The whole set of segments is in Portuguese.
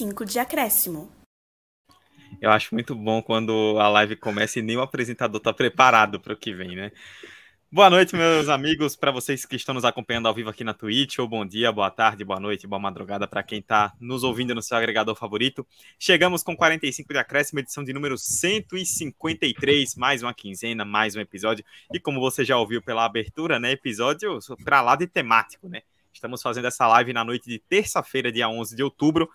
45 de acréscimo. Eu acho muito bom quando a live começa e nem o apresentador está preparado para o que vem, né? Boa noite, meus amigos, para vocês que estão nos acompanhando ao vivo aqui na Twitch, ou bom dia, boa tarde, boa noite, boa madrugada para quem está nos ouvindo no seu agregador favorito. Chegamos com 45 de acréscimo, edição de número 153, mais uma quinzena, mais um episódio. E como você já ouviu pela abertura, né, episódio para lá de temático, né? Estamos fazendo essa live na noite de terça-feira, dia 11 de outubro,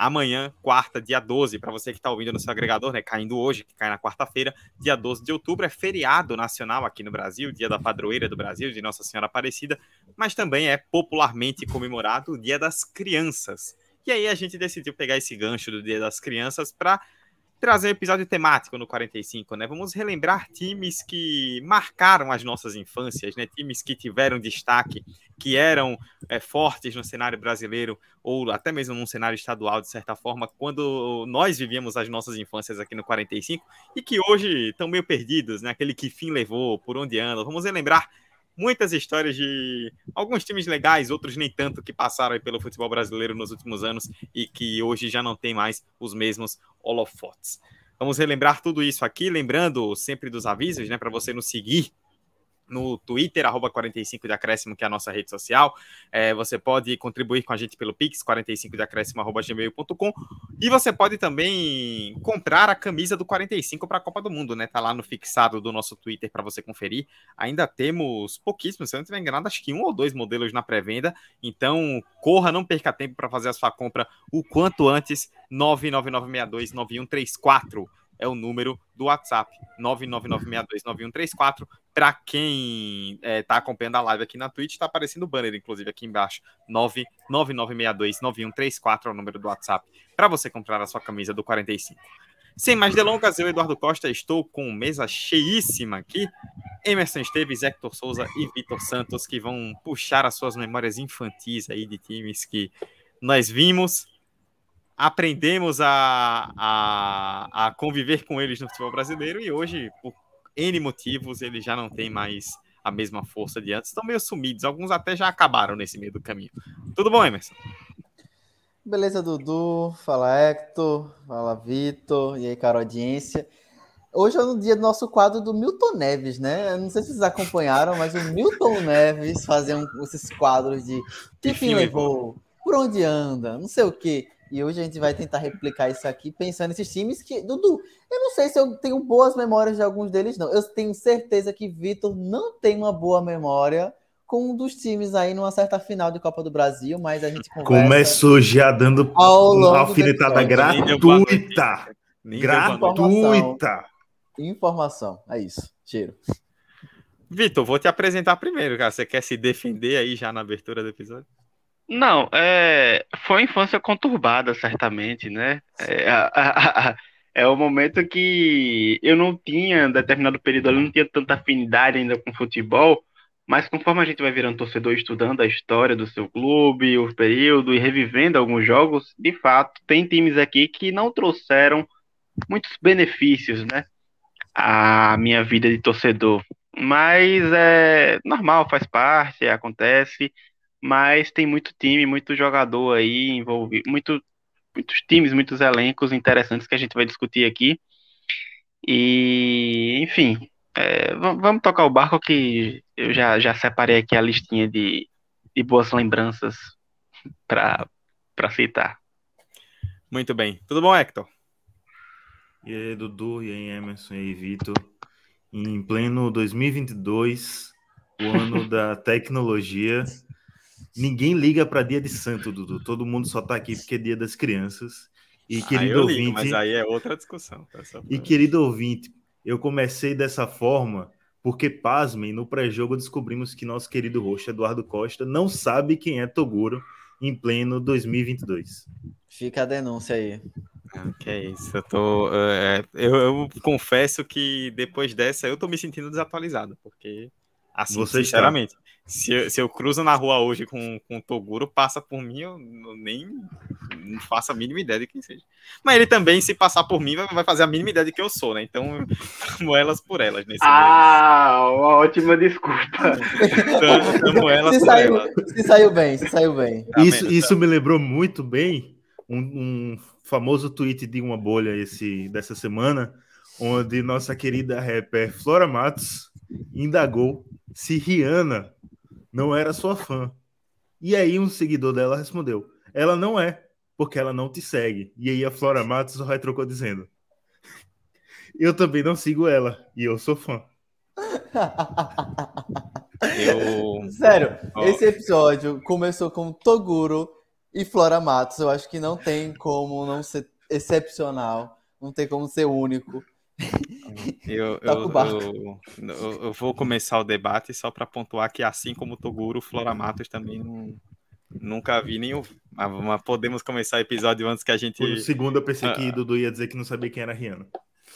amanhã, quarta, dia 12, para você que está ouvindo no seu agregador, né? Caindo hoje, que cai na quarta-feira, dia 12 de outubro, é feriado nacional aqui no Brasil, dia da padroeira do Brasil, de Nossa Senhora Aparecida, mas também é popularmente comemorado o Dia das Crianças. E aí a gente decidiu pegar esse gancho do Dia das Crianças para trazer um episódio temático no 45, né? Vamos relembrar times que marcaram as nossas infâncias, né? Times que tiveram destaque, que eram é, fortes no cenário brasileiro ou até mesmo num cenário estadual, de certa forma, quando nós vivíamos as nossas infâncias aqui no 45 e que hoje estão meio perdidos, né? Aquele que fim levou, por onde anda. Vamos relembrar muitas histórias de alguns times legais, outros nem tanto, que passaram pelo futebol brasileiro nos últimos anos e que hoje já não tem mais os mesmos holofotes. Vamos relembrar tudo isso aqui, lembrando sempre dos avisos, né, para você nos seguir no Twitter, arroba 45 de acréscimo, que é a nossa rede social. É, você pode contribuir com a gente pelo Pix, 45 de acréscimo, arroba gmail.com. E você pode também comprar a camisa do 45 para a Copa do Mundo, né? Tá lá no fixado do nosso Twitter para você conferir. Ainda temos pouquíssimos, se eu não estiver enganado, acho que um ou dois modelos na pré-venda. Então, corra, não perca tempo para fazer a sua compra o quanto antes. 99962 9134 é o número do WhatsApp, 999629134. Para quem está é, tá acompanhando a live aqui na Twitch, está aparecendo o banner, inclusive, aqui embaixo. 999629134 é o número do WhatsApp para você comprar a sua camisa do 45. Sem mais delongas, eu, Eduardo Costa, estou com mesa cheíssima aqui. Emerson Esteves, Hector Souza e Vitor Santos, que vão puxar as suas memórias infantis aí de times que nós vimos aprendemos a, a, a conviver com eles no futebol brasileiro e hoje, por N motivos, eles já não têm mais a mesma força de antes, estão meio sumidos, alguns até já acabaram nesse meio do caminho. Tudo bom, Emerson? Beleza, Dudu, fala Hector, fala Vitor, e aí, cara, audiência. Hoje é no dia do nosso quadro do Milton Neves, né? Eu não sei se vocês acompanharam, mas o Milton Neves fazia um, esses quadros de que fim levou, por onde anda, não sei o quê. E hoje a gente vai tentar replicar isso aqui, pensando nesses times que. Dudu, eu não sei se eu tenho boas memórias de alguns deles, não. Eu tenho certeza que Vitor não tem uma boa memória com um dos times aí numa certa final de Copa do Brasil, mas a gente conversa. Começou já dando uma alfinetada gratuita. Gratuita. Informação. É isso. Cheiro. Vitor, vou te apresentar primeiro, cara. Você quer se defender aí já na abertura do episódio? Não, é, foi uma infância conturbada, certamente, né? É, a, a, a, é o momento que eu não tinha, em determinado período, eu não tinha tanta afinidade ainda com futebol, mas conforme a gente vai virando torcedor, estudando a história do seu clube, o período e revivendo alguns jogos, de fato, tem times aqui que não trouxeram muitos benefícios, né? A minha vida de torcedor. Mas é normal, faz parte, acontece mas tem muito time, muito jogador aí envolvido, muito, muitos times, muitos elencos interessantes que a gente vai discutir aqui. E, enfim, é, vamos tocar o barco que eu já, já separei aqui a listinha de, de boas lembranças para citar. Muito bem. Tudo bom, Hector? E aí, Dudu, e aí, Emerson, e aí, Vitor. Em pleno 2022, o ano da tecnologia, Ninguém liga para dia de santo, Dudu. Todo mundo só tá aqui porque é dia das crianças. E querido ah, ouvinte. Ligo, mas aí é outra discussão. Tá? E querido ouvinte, eu comecei dessa forma porque, pasmem, no pré-jogo descobrimos que nosso querido roxo Eduardo Costa não sabe quem é Toguro em pleno 2022. Fica a denúncia aí. Ah, que é isso, eu tô. É, eu, eu, confesso que depois dessa eu tô me sentindo desatualizado, porque, assim, Você sinceramente, está. Se eu, se eu cruzo na rua hoje com, com o Toguro, passa por mim, eu nem não faço a mínima ideia de quem seja. Mas ele também, se passar por mim, vai, vai fazer a mínima ideia de quem eu sou, né? Então, amo elas por elas. Nesse ah, uma ótima desculpa. Então, amo elas se por saiu, elas. Se saiu bem, se saiu bem. Tá isso, isso me lembrou muito bem um, um famoso tweet de uma bolha esse dessa semana, onde nossa querida rapper Flora Matos indagou se Rihanna não era sua fã. E aí um seguidor dela respondeu: ela não é, porque ela não te segue. E aí a Flora Matos só retrocou dizendo: Eu também não sigo ela, e eu sou fã. Eu... Sério, oh. esse episódio começou com Toguro e Flora Matos. Eu acho que não tem como não ser excepcional, não tem como ser único. Eu, tá eu, eu, eu, vou começar o debate só para pontuar que, assim como Toguro, Flora Matos também não, Nunca vi nem ouvi. Mas, mas, podemos começar o episódio antes que a gente. Por segundo, eu pensei que uh, Dudu ia dizer que não sabia quem era a Rihanna.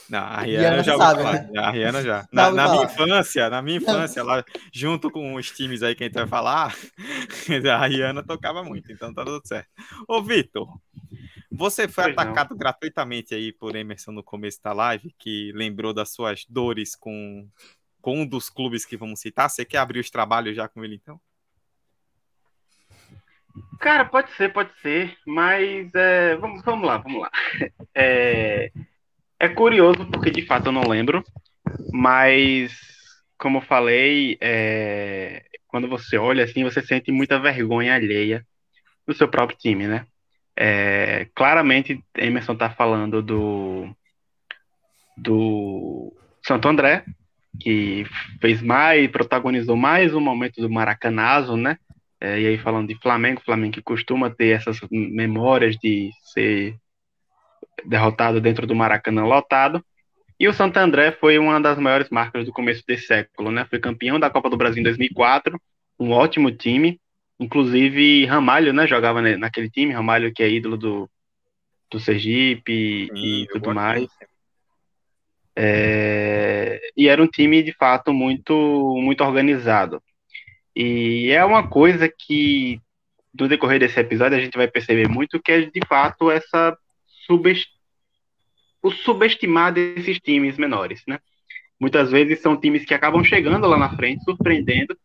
Não, a Rihanna, Rihanna já sabe, né? A Rihanna já. Na, na minha infância, na minha infância, lá, junto com os times aí que a gente vai falar, a Rihanna tocava muito, então tá tudo certo. Ô, Vitor, você foi pois atacado não. gratuitamente aí por Emerson no começo da live, que lembrou das suas dores com, com um dos clubes que vamos citar. Você quer abrir os trabalhos já com ele, então? Cara, pode ser, pode ser, mas é, vamos, vamos lá, vamos lá. É, é curioso porque de fato eu não lembro, mas como eu falei, é, quando você olha assim, você sente muita vergonha alheia do seu próprio time, né? É, claramente, Emerson está falando do do Santo André, que fez mais, protagonizou mais um momento do Maracanazo, né? É, e aí falando de Flamengo, Flamengo que costuma ter essas memórias de ser derrotado dentro do Maracanã lotado. E o Santo André foi uma das maiores marcas do começo desse século, né? Foi campeão da Copa do Brasil em 2004, um ótimo time. Inclusive Ramalho, né, jogava naquele time, Ramalho que é ídolo do, do Sergipe Sim, e tudo mais. É... E era um time de fato muito muito organizado. E é uma coisa que, no decorrer desse episódio, a gente vai perceber muito que é, de fato, essa subest... o subestimar desses times menores, né? Muitas vezes são times que acabam chegando lá na frente, surpreendendo,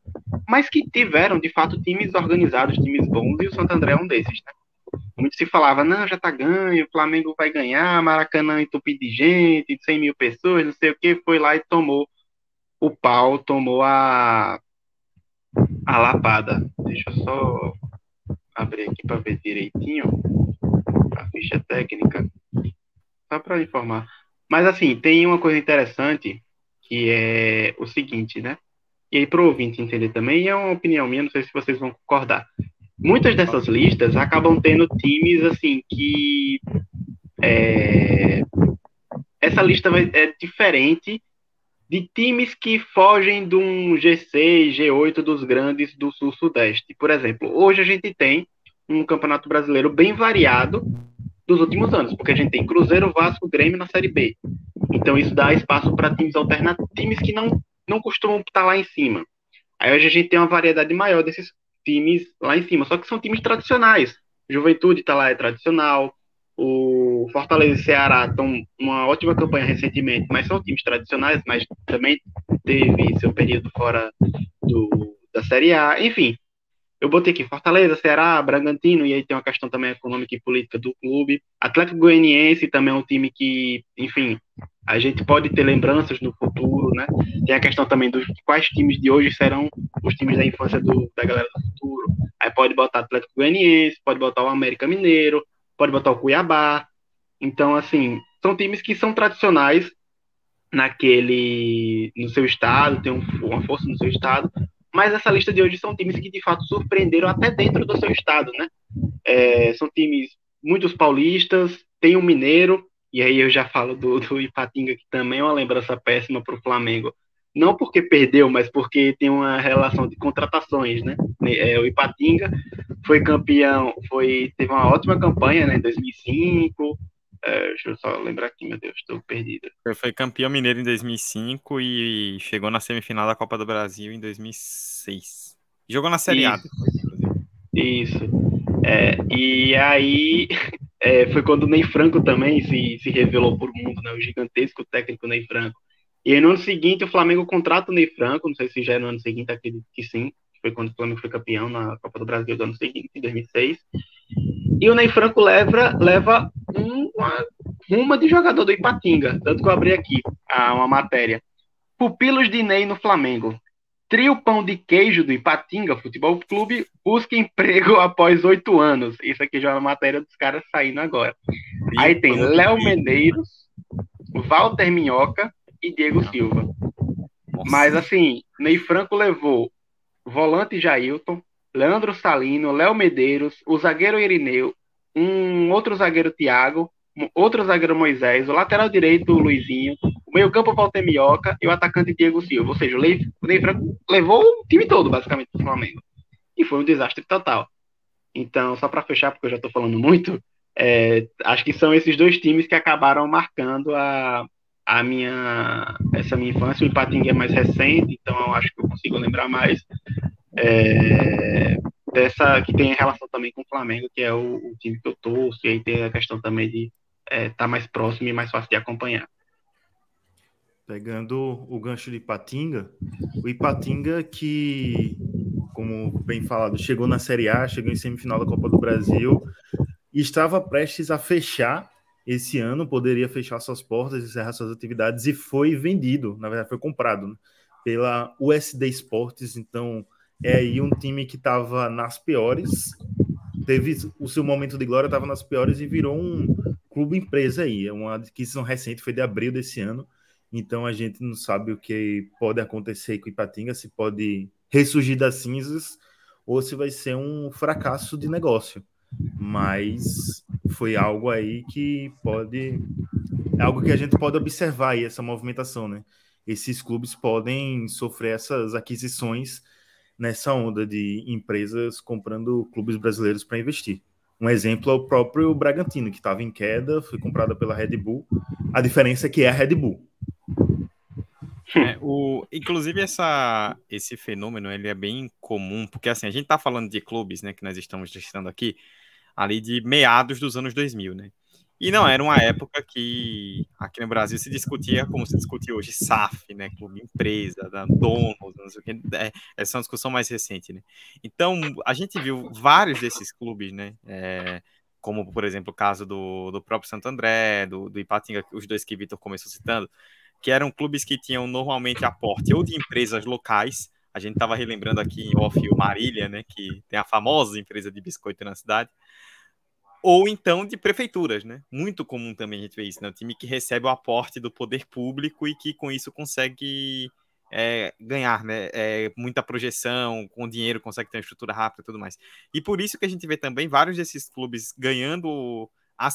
mas que tiveram, de fato, times organizados, times bons, e o Santo André é um desses, né? Muito se falava, não, já tá ganho, o Flamengo vai ganhar, Maracanã entupido de gente, 100 mil pessoas, não sei o que, foi lá e tomou o pau, tomou a, a lapada. Deixa eu só abrir aqui para ver direitinho a ficha técnica, só para informar. Mas assim, tem uma coisa interessante que é o seguinte, né? E aí para o ouvinte entender também, é uma opinião minha, não sei se vocês vão concordar. Muitas dessas listas acabam tendo times assim que é, essa lista é diferente de times que fogem de um G6, G8 dos grandes do Sul-Sudeste. Por exemplo, hoje a gente tem um campeonato brasileiro bem variado dos últimos anos, porque a gente tem Cruzeiro, Vasco, Grêmio na Série B. Então isso dá espaço para times alternativos, times que não, não costumam estar lá em cima. Aí hoje a gente tem uma variedade maior desses times lá em cima, só que são times tradicionais. Juventude está lá, é tradicional. O Fortaleza e Ceará estão uma ótima campanha recentemente, mas são times tradicionais, mas também teve seu período fora do, da Série A. Enfim, eu botei aqui Fortaleza, Ceará, Bragantino, e aí tem uma questão também econômica e política do clube. Atlético Goianiense também é um time que, enfim, a gente pode ter lembranças no futuro, né? Tem a questão também dos quais times de hoje serão os times da infância do, da galera do futuro. Aí pode botar Atlético Goianiense, pode botar o América Mineiro, pode botar o Cuiabá. Então, assim, são times que são tradicionais naquele no seu estado, tem um, uma força no seu estado, mas essa lista de hoje são times que de fato surpreenderam até dentro do seu estado, né? É, são times muitos paulistas, tem um mineiro, e aí eu já falo do, do Ipatinga, que também é uma lembrança péssima para o Flamengo. Não porque perdeu, mas porque tem uma relação de contratações, né? É, o Ipatinga foi campeão, foi, teve uma ótima campanha né, em 2005. É, deixa eu só lembrar aqui, meu Deus, estou perdido. Foi campeão mineiro em 2005 e chegou na semifinal da Copa do Brasil em 2006. Jogou na Série Isso. A depois, Isso. É, e aí é, foi quando o Ney Franco também se, se revelou por mundo, né, o gigantesco técnico Ney Franco. E aí, no ano seguinte, o Flamengo contrata o Ney Franco, não sei se já é no ano seguinte, acredito que sim. Foi quando o Flamengo foi campeão na Copa do Brasil do ano seguinte, em 2006. E o Ney Franco leva, leva um, uma uma de jogador do Ipatinga, tanto que eu abri aqui a, uma matéria. Pupilos de Ney no Flamengo. Trio Pão de Queijo do Ipatinga Futebol Clube busca emprego após oito anos. Isso aqui já é uma matéria dos caras saindo agora. Aí tem Léo Medeiros, Walter Minhoca e Diego Silva. Mas assim, Ney Franco levou volante Jailton, Leandro Salino, Léo Medeiros, o zagueiro Irineu, um outro zagueiro Thiago, outro zagueiro Moisés, o lateral direito Luizinho, o meio-campo Walter Minhoca e o atacante Diego Silva. Ou seja, o Ney Franco levou o time todo, basicamente, do Flamengo. E foi um desastre total. Então, só para fechar, porque eu já estou falando muito, é, acho que são esses dois times que acabaram marcando a, a minha essa minha infância. O Ipatinga é mais recente, então eu acho que eu consigo lembrar mais é, dessa que tem relação também com o Flamengo, que é o, o, time que eu torço, e aí tem a questão também de estar é, tá mais próximo e mais fácil de acompanhar. Pegando o gancho de Ipatinga, o Ipatinga que, como bem falado, chegou na Série A, chegou em semifinal da Copa do Brasil e estava prestes a fechar esse ano, poderia fechar suas portas, encerrar suas atividades e foi vendido, na verdade foi comprado né, pela USD Esportes, então é aí um time que estava nas piores, teve o seu momento de glória, estava nas piores e virou um clube empresa aí, é uma adquisição recente, foi de abril desse ano, então a gente não sabe o que pode acontecer com o Ipatinga, se pode ressurgir das cinzas ou se vai ser um fracasso de negócio. Mas foi algo aí que pode. É algo que a gente pode observar aí, essa movimentação, né? Esses clubes podem sofrer essas aquisições nessa onda de empresas comprando clubes brasileiros para investir. Um exemplo é o próprio Bragantino, que estava em queda, foi comprada pela Red Bull. A diferença é que é a Red Bull. É, o, inclusive, essa, esse fenômeno ele é bem comum, porque assim, a gente está falando de clubes, né, que nós estamos listando aqui, ali de meados dos anos 2000, né? E não, era uma época que aqui no Brasil se discutia como se discute hoje SAF, né? Clube empresa, da donos, não sei o que. É, essa é uma discussão mais recente, né? Então, a gente viu vários desses clubes, né? É, como, por exemplo, o caso do, do próprio Santo André, do, do Ipatinga, os dois que Vitor começou citando, que eram clubes que tinham normalmente aporte ou de empresas locais. A gente estava relembrando aqui em off o Marília, né? Que tem a famosa empresa de biscoito na cidade ou então de prefeituras, né? Muito comum também a gente ver isso, né? O time que recebe o aporte do poder público e que com isso consegue é, ganhar, né? É, muita projeção, com dinheiro consegue ter uma estrutura rápida e tudo mais. E por isso que a gente vê também vários desses clubes ganhando,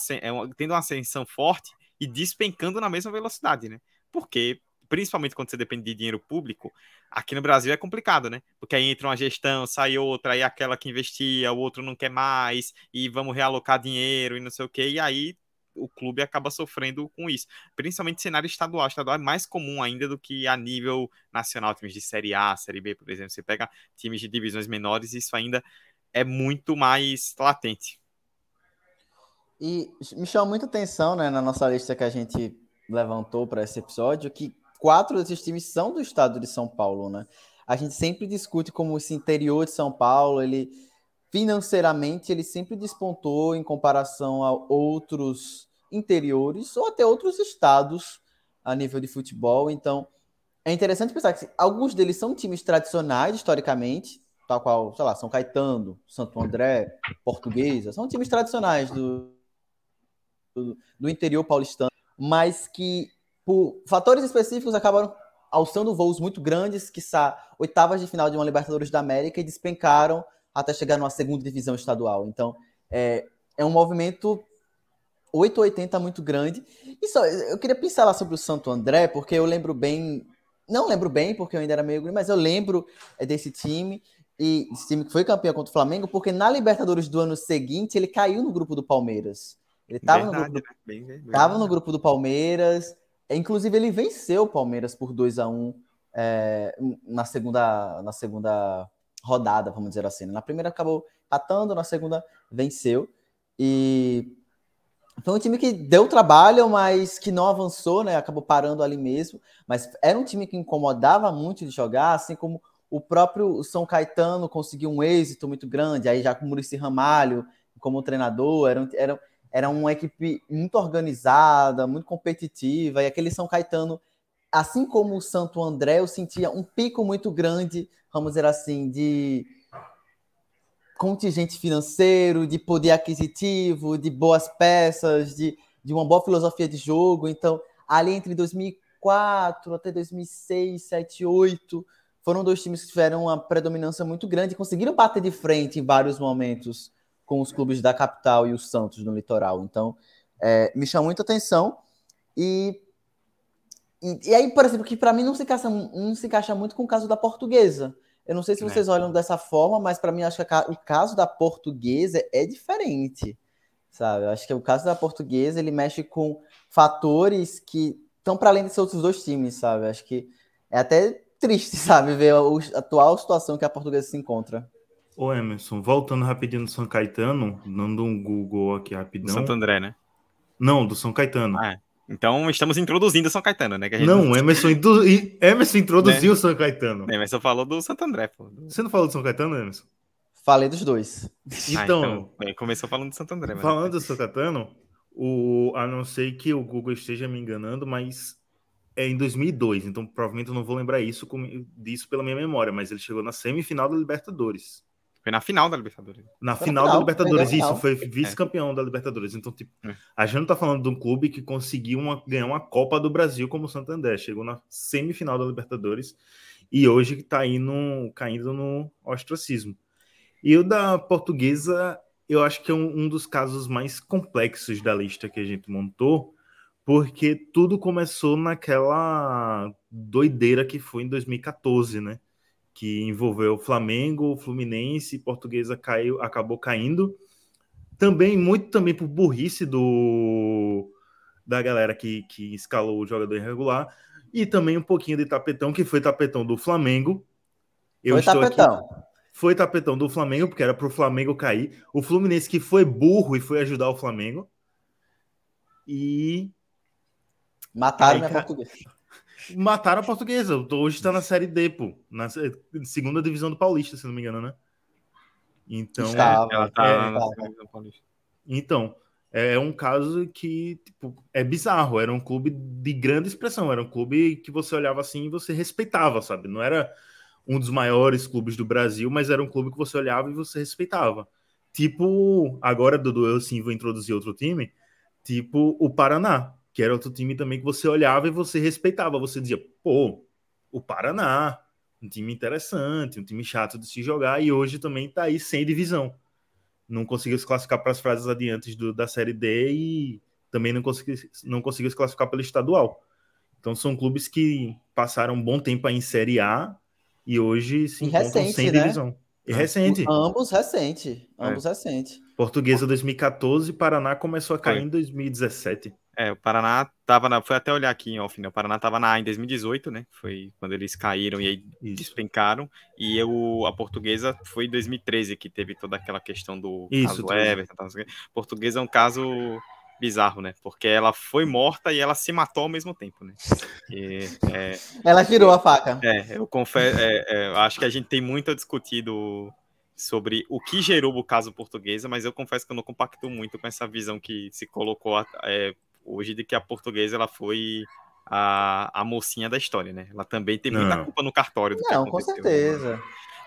é, tendo uma ascensão forte e despencando na mesma velocidade, né? Porque principalmente quando você depende de dinheiro público, aqui no Brasil é complicado, né? Porque aí entra uma gestão, sai outra, aí aquela que investia, o outro não quer mais, e vamos realocar dinheiro e não sei o quê, e aí o clube acaba sofrendo com isso. Principalmente cenário estadual. Estadual é mais comum ainda do que a nível nacional, times de Série A, Série B, por exemplo. Você pega times de divisões menores, isso ainda é muito mais latente. E me chama muita atenção, né, na nossa lista que a gente levantou para esse episódio, que quatro desses times são do estado de São Paulo, né? A gente sempre discute como esse interior de São Paulo, ele financeiramente ele sempre despontou em comparação a outros interiores ou até outros estados a nível de futebol. Então, é interessante pensar que alguns deles são times tradicionais historicamente, tal qual, sei lá, São Caetano, Santo André, Portuguesa, são times tradicionais do, do, do interior paulistano, mas que por fatores específicos, acabaram alçando voos muito grandes, que oitavas de final de uma Libertadores da América e despencaram até chegar numa segunda divisão estadual. Então, é, é um movimento 880 muito grande. E só, eu queria pensar lá sobre o Santo André, porque eu lembro bem, não lembro bem, porque eu ainda era meio grande, mas eu lembro é, desse time, e esse time que foi campeão contra o Flamengo, porque na Libertadores do ano seguinte ele caiu no grupo do Palmeiras. Ele estava no, grupo do, né? bem, no grupo do Palmeiras, Inclusive, ele venceu o Palmeiras por 2 a 1 é, na, segunda, na segunda rodada, vamos dizer assim. Na primeira acabou patando, na segunda venceu. E foi um time que deu trabalho, mas que não avançou, né? Acabou parando ali mesmo. Mas era um time que incomodava muito de jogar, assim como o próprio São Caetano conseguiu um êxito muito grande, aí já com o Murici Ramalho como treinador, era, era, era uma equipe muito organizada, muito competitiva, e aquele São Caetano, assim como o Santo André, eu sentia um pico muito grande, vamos dizer assim, de contingente financeiro, de poder aquisitivo, de boas peças, de, de uma boa filosofia de jogo. Então, ali entre 2004 até 2006, 2007, 2008, foram dois times que tiveram uma predominância muito grande e conseguiram bater de frente em vários momentos com os clubes da capital e os Santos no litoral. Então, é, me chamou muita atenção. E, e, e aí, por exemplo, que para mim não se, encaixa, não se encaixa muito com o caso da portuguesa. Eu não sei se vocês é. olham dessa forma, mas para mim acho que o caso da portuguesa é diferente, sabe? Eu acho que o caso da portuguesa ele mexe com fatores que estão para além desses outros dois times, sabe? Eu acho que é até triste, sabe, ver a, atual situação que a portuguesa se encontra. Ô Emerson, voltando rapidinho no São Caetano, dando um Google aqui rapidão. Santo André, né? Não, do São Caetano. Ah, é. Então estamos introduzindo o São Caetano, né? não, não... Emerson, indu... Emerson introduziu né? o São Caetano. Emerson falou do Santo André, pô. Você não falou do São Caetano, Emerson? Falei dos dois. Então, ah, então começou falando do Santo André. Falando do São Caetano, o... a não ser que o Google esteja me enganando, mas é em 2002, então provavelmente eu não vou lembrar isso disso pela minha memória, mas ele chegou na semifinal da Libertadores. Foi na final da Libertadores. Na final, final, da Libertadores, foi isso, foi vice-campeão é. da Libertadores. Então, tipo, é. a gente não tá falando de um clube que conseguiu uma, ganhar uma Copa do Brasil como o Santander. Chegou na semifinal da Libertadores e hoje tá indo, caindo no ostracismo. E o da portuguesa, eu acho que é um, um dos casos mais complexos da lista que a gente montou, porque tudo começou naquela doideira que foi em 2014, né? Que envolveu o Flamengo, o Fluminense, Portuguesa caiu, acabou caindo. Também, muito também por burrice do da galera que, que escalou o jogador irregular. E também um pouquinho de tapetão, que foi tapetão do Flamengo. Eu foi tapetão. Aqui, foi tapetão do Flamengo, porque era para o Flamengo cair. O Fluminense que foi burro e foi ajudar o Flamengo. E Mataram Aí, a portuguesa. Mataram a portuguesa. Hoje está na Série D, pô. Na segunda divisão do Paulista, se não me engano, né? Então, Estava, ela tá é, na segunda Paulista. Então, é um caso que tipo, é bizarro. Era um clube de grande expressão. Era um clube que você olhava assim e você respeitava, sabe? Não era um dos maiores clubes do Brasil, mas era um clube que você olhava e você respeitava. Tipo, agora, Dudu, eu sim vou introduzir outro time. Tipo o Paraná que era outro time também que você olhava e você respeitava. Você dizia, pô, o Paraná, um time interessante, um time chato de se jogar, e hoje também está aí sem divisão. Não conseguiu se classificar para as frases adiantes do, da Série D e também não conseguiu, não conseguiu se classificar pelo estadual. Então são clubes que passaram um bom tempo aí em Série A e hoje se e encontram recente, sem né? divisão. E recente. Ambos recente. Ambos é. recente. Portuguesa 2014, Paraná começou a cair Foi. em 2017. É, o Paraná tava na. Foi até olhar aqui em off, né? O Paraná tava na A em 2018, né? Foi quando eles caíram e aí despencaram. E eu, a portuguesa foi em 2013 que teve toda aquela questão do Isso, caso Everton. Tal, portuguesa é um caso bizarro, né? Porque ela foi morta e ela se matou ao mesmo tempo, né? E, é, ela girou a faca. É, eu confesso, é, é, acho que a gente tem muito a discutir do, sobre o que gerou o caso portuguesa, mas eu confesso que eu não compacto muito com essa visão que se colocou é, hoje de que a portuguesa ela foi a, a mocinha da história, né? Ela também tem muita culpa no cartório do não, com certeza.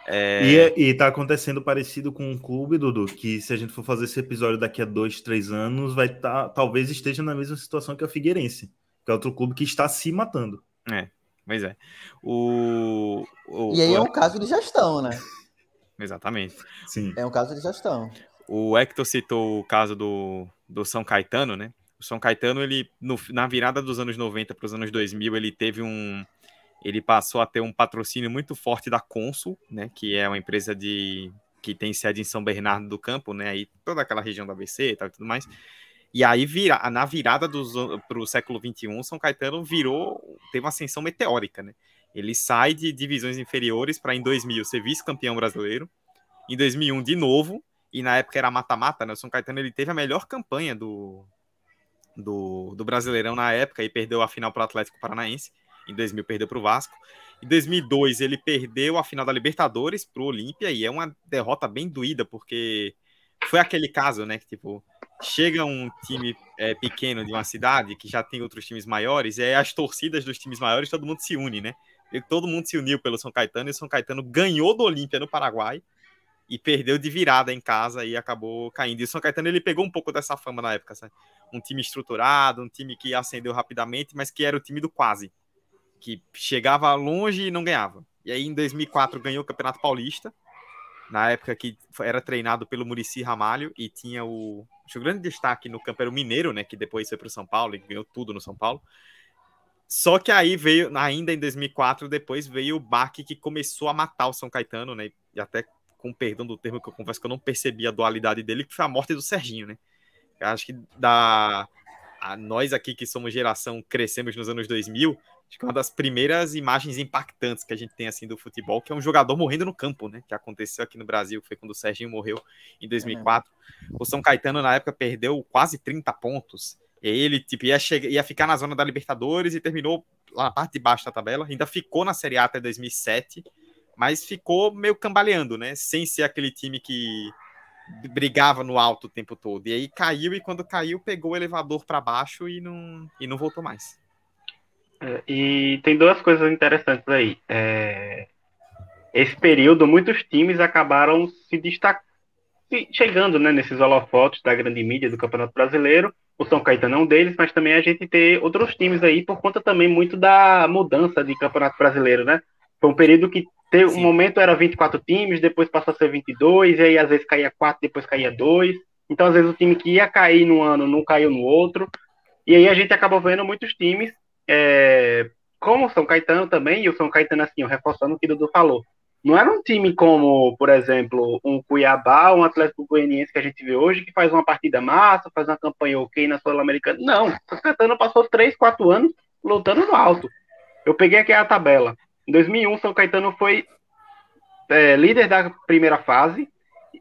É... E, é, e tá acontecendo parecido com um clube, Dudu, que se a gente for fazer esse episódio daqui a dois, três anos, vai estar, tá, talvez esteja na mesma situação que a Figueirense, que é outro clube que está se matando. É, pois é. O, o e aí é um caso de gestão, né? Exatamente. Sim. É um caso de gestão. O Hector citou o caso do, do São Caetano, né? O São Caetano, ele, no, na virada dos anos 90 para os anos 2000, ele teve um. Ele passou a ter um patrocínio muito forte da Consul, né? Que é uma empresa de que tem sede em São Bernardo do Campo, né? Aí toda aquela região da ABC e tal e tudo mais. E aí, vira, na virada para o século XXI, São Caetano virou, teve uma ascensão meteórica, né? Ele sai de divisões inferiores para em 2000 ser vice-campeão brasileiro, em 2001 de novo, e na época era mata-mata, né? O São Caetano ele teve a melhor campanha do, do, do Brasileirão na época e perdeu a final para o Atlético Paranaense. Em 2000 perdeu para o Vasco. Em 2002 ele perdeu a final da Libertadores para o Olímpia e é uma derrota bem doída porque foi aquele caso, né, que tipo chega um time é, pequeno de uma cidade que já tem outros times maiores, e é as torcidas dos times maiores todo mundo se une, né? E todo mundo se uniu pelo São Caetano e o São Caetano ganhou do Olímpia no Paraguai e perdeu de virada em casa e acabou caindo. E o São Caetano ele pegou um pouco dessa fama na época, sabe? Um time estruturado, um time que ascendeu rapidamente, mas que era o time do quase, que chegava longe e não ganhava. E aí em 2004 ganhou o Campeonato Paulista, na época que era treinado pelo Murici Ramalho e tinha o, o grande destaque no campo era o Mineiro, né, que depois foi para o São Paulo e ganhou tudo no São Paulo. Só que aí veio, ainda em 2004, depois veio o baque que começou a matar o São Caetano, né? E até com perdão do termo que eu confesso que eu não percebi a dualidade dele, que foi a morte do Serginho, né? Acho que da a nós aqui que somos geração crescemos nos anos 2000, acho que é uma das primeiras imagens impactantes que a gente tem assim do futebol, que é um jogador morrendo no campo, né? Que aconteceu aqui no Brasil, foi quando o Serginho morreu em 2004. É o São Caetano na época perdeu quase 30 pontos. Ele tipo ia chegar, ia ficar na zona da Libertadores e terminou lá na parte de baixo da tabela, ainda ficou na Série A até 2007 mas ficou meio cambaleando, né? Sem ser aquele time que brigava no alto o tempo todo. E aí caiu e quando caiu pegou o elevador para baixo e não e não voltou mais. É, e tem duas coisas interessantes aí. É... Esse período, muitos times acabaram se destacando, chegando né, nesses holofotes da grande mídia do Campeonato Brasileiro. O São Caetano é um deles, mas também a gente tem outros times aí por conta também muito da mudança de Campeonato Brasileiro, né? Foi um período que Teve, um momento era 24 times, depois passou a ser 22, e aí às vezes caía 4, depois caía 2. Então, às vezes, o time que ia cair no ano não caiu no outro. E aí a gente acabou vendo muitos times, é, como o São Caetano também, e o São Caetano, assim, reforçando o que o Dudu falou. Não era um time como, por exemplo, um Cuiabá, um Atlético Goianiense que a gente vê hoje, que faz uma partida massa, faz uma campanha ok na Sul-Americana. Não, o São Caetano passou 3, 4 anos lutando no alto. Eu peguei aqui a tabela. Em 2001, São Caetano foi é, líder da primeira fase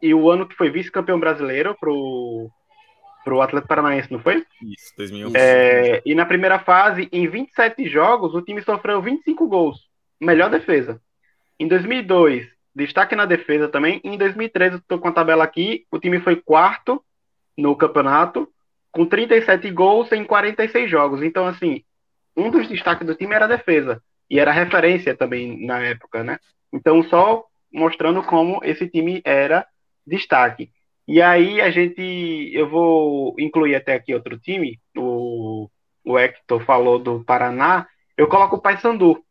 e o ano que foi vice-campeão brasileiro pro pro Atlético Paranaense, não foi? Isso, 2001. É, e na primeira fase, em 27 jogos, o time sofreu 25 gols. Melhor defesa. Em 2002, destaque na defesa também. Em 2013, eu estou com a tabela aqui, o time foi quarto no campeonato, com 37 gols em 46 jogos. Então, assim, um dos destaques do time era a defesa e era referência também na época, né? Então, só mostrando como esse time era destaque. E aí a gente, eu vou incluir até aqui outro time, o, o Hector falou do Paraná, eu coloco o Paysandu.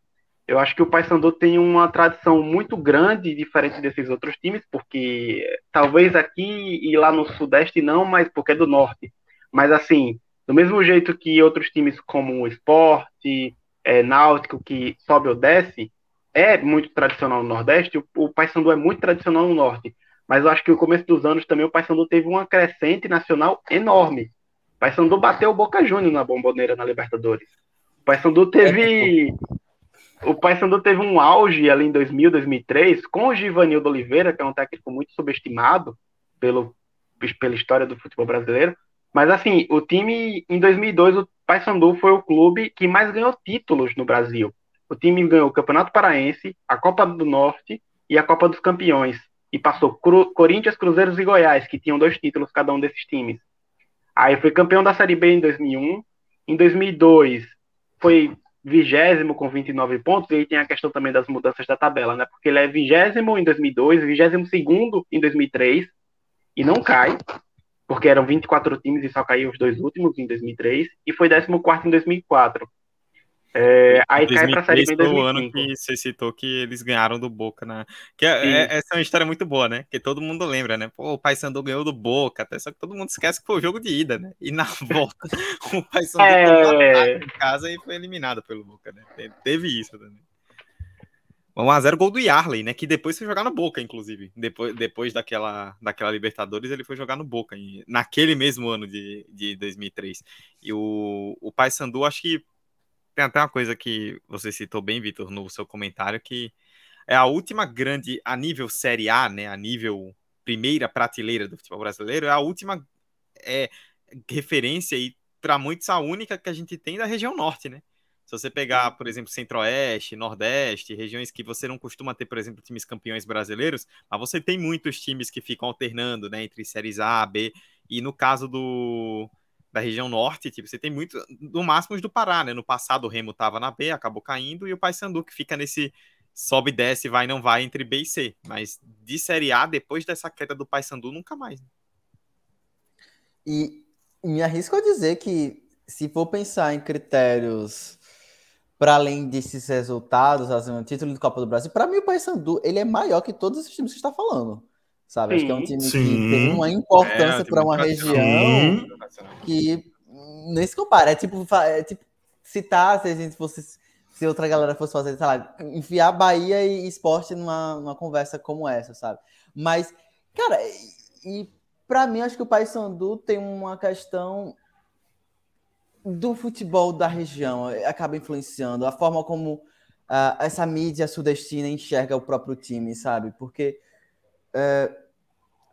Eu acho que o Paysandu tem uma tradição muito grande, diferente desses outros times, porque talvez aqui e lá no Sudeste não, mas porque é do Norte. Mas assim, do mesmo jeito que outros times como o Esporte, é, náutico que sobe ou desce é muito tradicional no Nordeste, o, o Paysandu é muito tradicional no Norte. Mas eu acho que no começo dos anos também o Paysandu teve uma crescente nacional enorme. O Paysandu bateu o Boca Juniors na bomboneira na Libertadores. O Paysandu teve o Paysandu teve um auge ali em 2000, 2003 com o Givanildo Oliveira, que é um técnico muito subestimado pelo, pela história do futebol brasileiro. Mas assim, o time em 2002, o Paysandu foi o clube que mais ganhou títulos no Brasil. O time ganhou o Campeonato Paraense, a Copa do Norte e a Copa dos Campeões. E passou Cru Corinthians, Cruzeiros e Goiás, que tinham dois títulos cada um desses times. Aí foi campeão da Série B em 2001. Em 2002 foi vigésimo com 29 pontos. E aí tem a questão também das mudanças da tabela, né? Porque ele é vigésimo em 2002, vigésimo segundo em 2003 e não cai porque eram 24 times e só caiu os dois últimos em 2003, e foi 14 em 2004. É, aí cai pra Série B em 2005. Foi o ano que você citou que eles ganharam do Boca, né? Que é, é, essa é uma história muito boa, né? Que todo mundo lembra, né? Pô, o Paysandu ganhou do Boca, até só que todo mundo esquece que foi o jogo de ida, né? E na volta, o Paysandu é... em casa e foi eliminado pelo Boca, né? Teve isso também. 1x0 gol do Yarley, né? Que depois foi jogar no Boca, inclusive. Depois, depois daquela, daquela Libertadores, ele foi jogar no Boca, naquele mesmo ano de, de 2003. E o, o Paysandu, acho que tem até uma coisa que você citou bem, Vitor, no seu comentário, que é a última grande, a nível Série A, né? A nível primeira prateleira do futebol brasileiro, é a última é, referência e para muitos a única que a gente tem da região norte, né? Se você pegar, por exemplo, Centro-Oeste, Nordeste, regiões que você não costuma ter, por exemplo, times campeões brasileiros, mas você tem muitos times que ficam alternando, né, entre séries A, B, e no caso do da região norte, tipo, você tem muito, no máximo do Pará, né? No passado o Remo tava na B, acabou caindo, e o Paysandu que fica nesse sobe, desce, vai, não vai entre B e C. Mas de Série A, depois dessa queda do Paysandu, nunca mais. Né? E me arrisco a dizer que se for pensar em critérios para além desses resultados, assim, o título de Copa do Brasil, para mim o Paysandu ele é maior que todos esses times que está falando. Sabe? Sim. Acho que é um time Sim. que tem uma importância é, para uma região que nem se compara. É tipo, é tipo citar se a gente fosse se outra galera fosse fazer, sei lá, enfiar Bahia e esporte numa, numa conversa como essa, sabe? Mas, cara, e, e para mim acho que o Paysandu tem uma questão do futebol da região, acaba influenciando a forma como uh, essa mídia sudestina enxerga o próprio time, sabe? Porque é,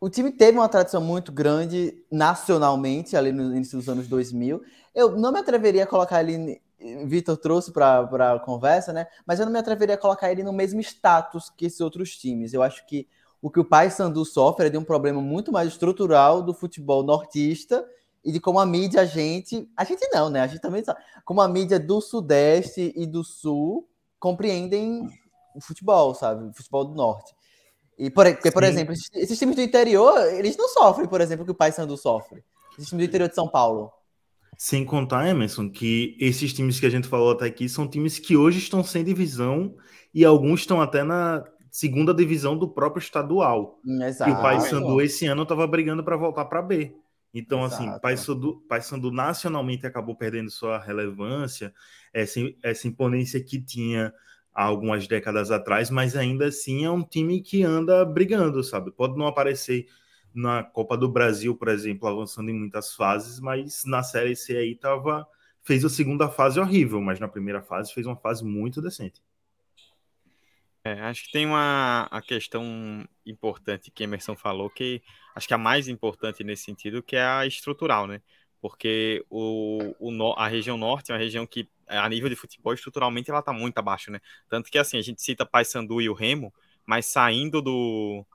o time teve uma tradição muito grande nacionalmente, ali no início dos anos 2000. Eu não me atreveria a colocar ele. Vitor trouxe para a conversa, né? Mas eu não me atreveria a colocar ele no mesmo status que esses outros times. Eu acho que o que o Pai Sandu sofre é de um problema muito mais estrutural do futebol nortista e de como a mídia, a gente. A gente não, né? A gente também sabe. Como a mídia do Sudeste e do Sul compreendem o futebol, sabe? O futebol do Norte. E por, porque, por exemplo, esses, esses, times do interior, eles não sofrem, por exemplo, o que o Paysandu sofre. Esses times do interior de São Paulo. Sem contar, Emerson, que esses times que a gente falou até aqui são times que hoje estão sem divisão e alguns estão até na segunda divisão do próprio estadual. Exato. E o Paysandu esse ano estava brigando para voltar para B. Então, assim, Exato. assim, Paysandu nacionalmente acabou perdendo sua relevância, essa, essa imponência que tinha há algumas décadas atrás, mas ainda assim é um time que anda brigando, sabe? Pode não aparecer na Copa do Brasil, por exemplo, avançando em muitas fases, mas na Série C aí tava fez a segunda fase horrível, mas na primeira fase fez uma fase muito decente. É, acho que tem uma a questão importante que Emerson falou, que acho que a mais importante nesse sentido, que é a estrutural, né? Porque o, o, a região norte é uma região que é, a nível de futebol, estruturalmente, ela tá muito abaixo, né? Tanto que, assim, a gente cita Paysandu e o Remo, mas saindo do,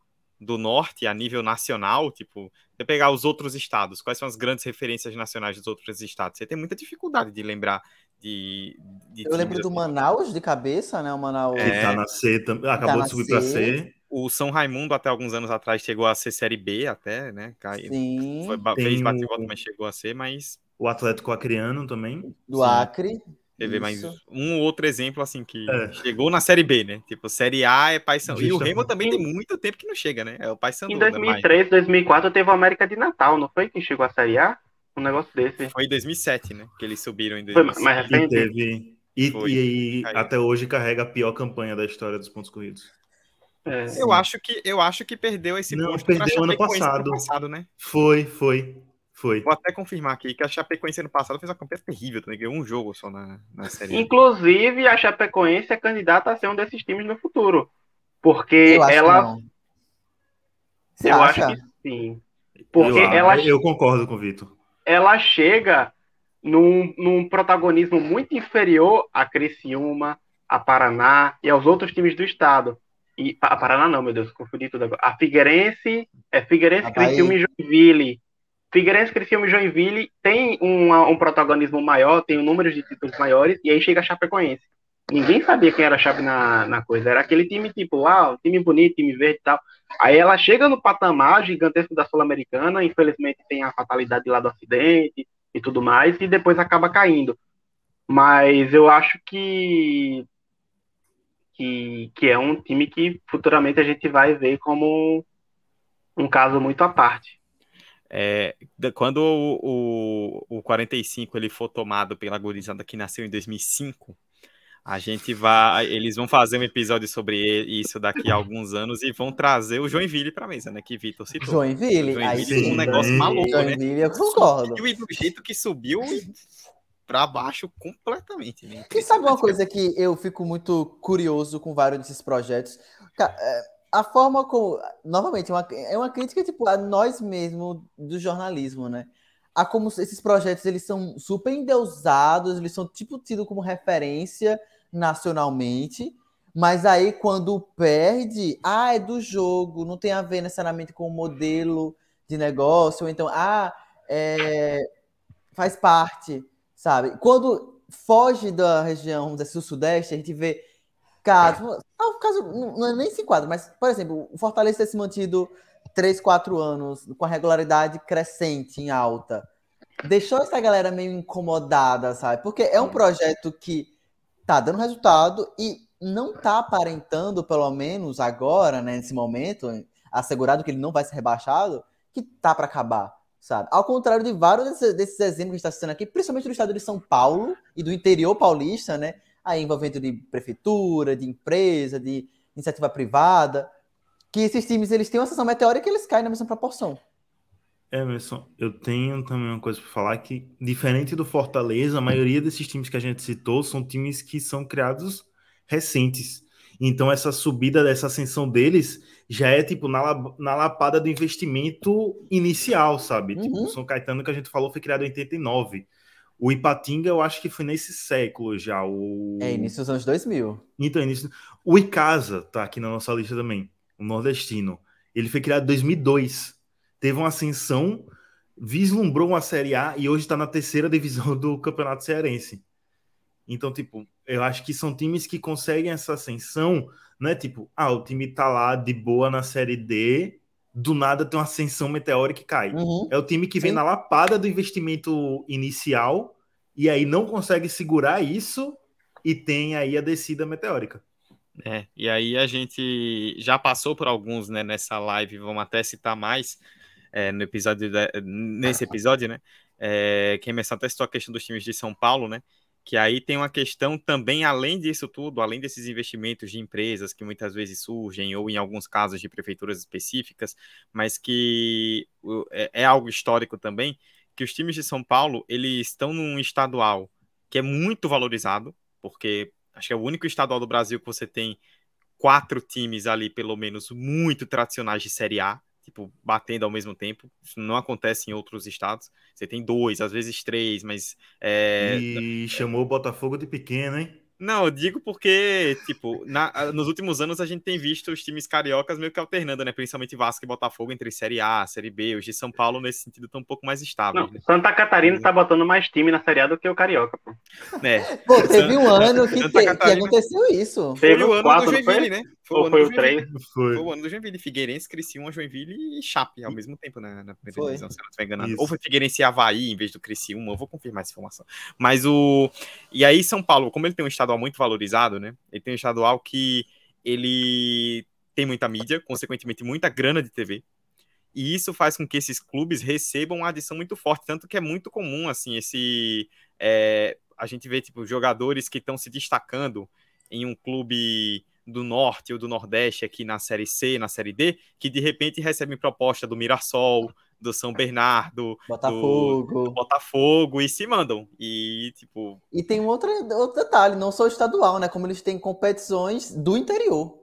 do norte a nível nacional, tipo, você pegar os outros estados, quais são as grandes referências nacionais dos outros estados? Você tem muita dificuldade de lembrar de. de Eu lembro do assim. Manaus de cabeça, né? O Manaus. É, que tá na C, acabou tá de subir para C. O São Raimundo, até alguns anos atrás, chegou a ser Série B, até, né? Sim. Foi, fez bate volta, mas chegou a ser, mas o Atlético Acreano também. Do Sim. Acre. Teve mais um outro exemplo, assim, que é. chegou na Série B, né? Tipo, Série A é Paysandu. E o Remo também tem muito tempo que não chega, né? É o Paysandu. Em 2003, né? 2004, teve o América de Natal, não foi? Que chegou à Série A? Um negócio desse. Foi em 2007, né? Que eles subiram em 2007. Foi mais recente? E, teve... e, foi, e, e até hoje carrega a pior campanha da história dos pontos corridos. É, eu, acho que, eu acho que perdeu esse não, perdeu ano passado. ano passado, né? Foi, foi. Foi. Vou até confirmar aqui que a Chapecoense ano passado fez uma campanha terrível, também ganhou um jogo só na, na série. Inclusive, a Chapecoense é candidata a ser um desses times no futuro. Porque eu ela. eu acha? acho que sim. Porque eu, ela. Eu concordo com o Vitor. Ela chega num, num protagonismo muito inferior a Criciúma, a Paraná e aos outros times do estado. E a Paraná não, meu Deus, confundi tudo agora. A Figueirense, é Figueirense, Criciúma e Joinville. Figueirense, Criciúma e Joinville tem um, um protagonismo maior, tem um número de títulos maiores, e aí chega a Chapecoense. Ninguém sabia quem era a Chape na, na coisa. Era aquele time tipo, ah, time bonito, time verde e tal. Aí ela chega no patamar gigantesco da Sul-Americana, infelizmente tem a fatalidade lá do acidente e tudo mais, e depois acaba caindo. Mas eu acho que, que, que é um time que futuramente a gente vai ver como um caso muito à parte. É, quando o, o, o 45 ele for tomado pela gurizada que nasceu em 2005, a gente vai, eles vão fazer um episódio sobre isso daqui a alguns anos e vão trazer o Joinville para mesa, né? Que Vitor citou. Joinville, Joinville aí sim, um negócio maluco, Joinville, né? eu concordo. E o jeito que subiu para baixo completamente. Né? E sabe uma coisa que eu fico muito curioso com vários desses projetos? É, a forma como. Novamente, uma, é uma crítica tipo, a nós mesmos do jornalismo, né? Há como esses projetos eles são super endeusados, eles são tipo tidos como referência nacionalmente, mas aí quando perde, ah, é do jogo, não tem a ver necessariamente com o modelo de negócio, ou então, ah, é, faz parte, sabe? Quando foge da região, dizer, sul-sudeste, a gente vê casos, ah, o caso não, é nem se enquadra, mas, por exemplo, o Fortaleza ter se mantido 3, 4 anos com a regularidade crescente, em alta, deixou essa galera meio incomodada, sabe? Porque é um projeto que tá dando resultado e não tá aparentando, pelo menos agora, né, nesse momento, assegurado que ele não vai ser rebaixado, que tá para acabar, sabe? Ao contrário de vários desses, desses exemplos que está citando aqui, principalmente do estado de São Paulo e do interior paulista, né? Aí envolvendo de prefeitura, de empresa, de iniciativa privada, que esses times eles têm uma sessão meteórica e eles caem na mesma proporção. Emerson, eu tenho também uma coisa para falar que, diferente do Fortaleza, a maioria desses times que a gente citou são times que são criados recentes. Então, essa subida dessa ascensão deles já é tipo na, na lapada do investimento inicial, sabe? Tipo, uhum. Tipo, o São Caetano que a gente falou foi criado em 89. O Ipatinga, eu acho que foi nesse século já. O... É, início dos anos 2000. Então, início. O Icasa tá aqui na nossa lista também, o nordestino. Ele foi criado em 2002 teve uma ascensão, vislumbrou uma Série A e hoje está na terceira divisão do Campeonato Cearense. Então, tipo, eu acho que são times que conseguem essa ascensão, não é tipo, ah, o time tá lá de boa na Série D, do nada tem uma ascensão meteórica e cai. Uhum. É o time que vem Sim. na lapada do investimento inicial e aí não consegue segurar isso e tem aí a descida meteórica. É, e aí a gente já passou por alguns né, nessa live, vamos até citar mais, é, no episódio nesse episódio, né? É, que a Emerson até citou a questão dos times de São Paulo, né? Que aí tem uma questão também, além disso tudo, além desses investimentos de empresas que muitas vezes surgem, ou em alguns casos de prefeituras específicas, mas que é, é algo histórico também, que os times de São Paulo, eles estão num estadual que é muito valorizado, porque acho que é o único estadual do Brasil que você tem quatro times ali, pelo menos, muito tradicionais de Série A, tipo, batendo ao mesmo tempo. Isso não acontece em outros estados. Você tem dois, às vezes três, mas. É... E chamou o Botafogo de pequeno, hein? Não, eu digo porque, tipo, na, nos últimos anos a gente tem visto os times cariocas meio que alternando, né? Principalmente Vasco e Botafogo entre Série A, Série B. Os de São Paulo, nesse sentido, estão um pouco mais estáveis. Né? Santa Catarina tá botando mais time na Série A do que o Carioca, pô. É. Pô, teve um ano que, te, que aconteceu isso. Teve o ano quatro, do Joinville, né? Foi Ou foi o três? Foi. foi. o ano do Joinville. Figueirense, Criciúma, Joinville e Chape ao mesmo tempo na, na primeira divisão, se eu não estiver enganado. Isso. Ou foi Figueirense e Havaí em vez do Criciúma. Eu vou confirmar essa informação. Mas o... E aí São Paulo, como ele tem um estadual muito valorizado, né? Ele tem um estadual que ele tem muita mídia, consequentemente muita grana de TV. E isso faz com que esses clubes recebam uma adição muito forte, tanto que é muito comum assim esse é, a gente vê tipo jogadores que estão se destacando em um clube do norte ou do nordeste aqui na série C, na série D, que de repente recebem proposta do Mirassol, do São Bernardo, Botafogo. Do, do, Botafogo e se mandam. E tipo. E tem um outro, outro detalhe, não só estadual, né? Como eles têm competições do interior.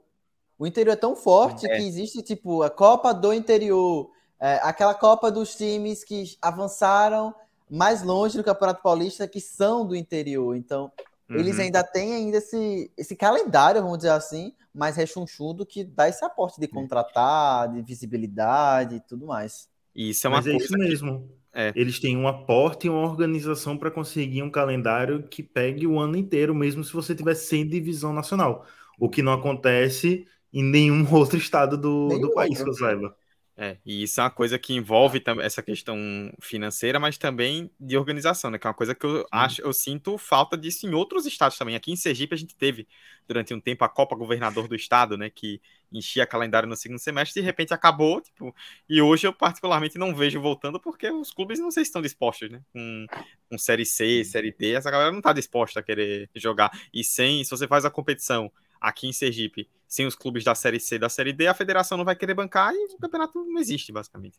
O interior é tão forte é. que existe, tipo, a Copa do Interior, é, aquela Copa dos times que avançaram mais longe do Campeonato Paulista, que são do interior. Então, uhum. eles ainda têm ainda esse, esse calendário, vamos dizer assim, mais rechonchudo que dá esse aporte de contratar, de visibilidade e tudo mais. Isso é uma Mas coisa. É isso mesmo. Que... É. Eles têm um aporte e uma organização para conseguir um calendário que pegue o ano inteiro, mesmo se você tiver sem divisão nacional. O que não acontece em nenhum outro estado do, do país, que eu saiba. É, e isso é uma coisa que envolve essa questão financeira, mas também de organização, né? Que é uma coisa que eu acho, eu sinto falta disso em outros estados também. Aqui em Sergipe a gente teve durante um tempo a Copa Governador do Estado, né? Que enchia calendário no segundo semestre, de repente acabou, tipo, e hoje eu particularmente não vejo voltando porque os clubes não sei se estão dispostos, né? Com, com série C, série D, essa galera não está disposta a querer jogar. E sem, se você faz a competição aqui em Sergipe, sem os clubes da Série C da Série D, a federação não vai querer bancar e o campeonato não existe, basicamente.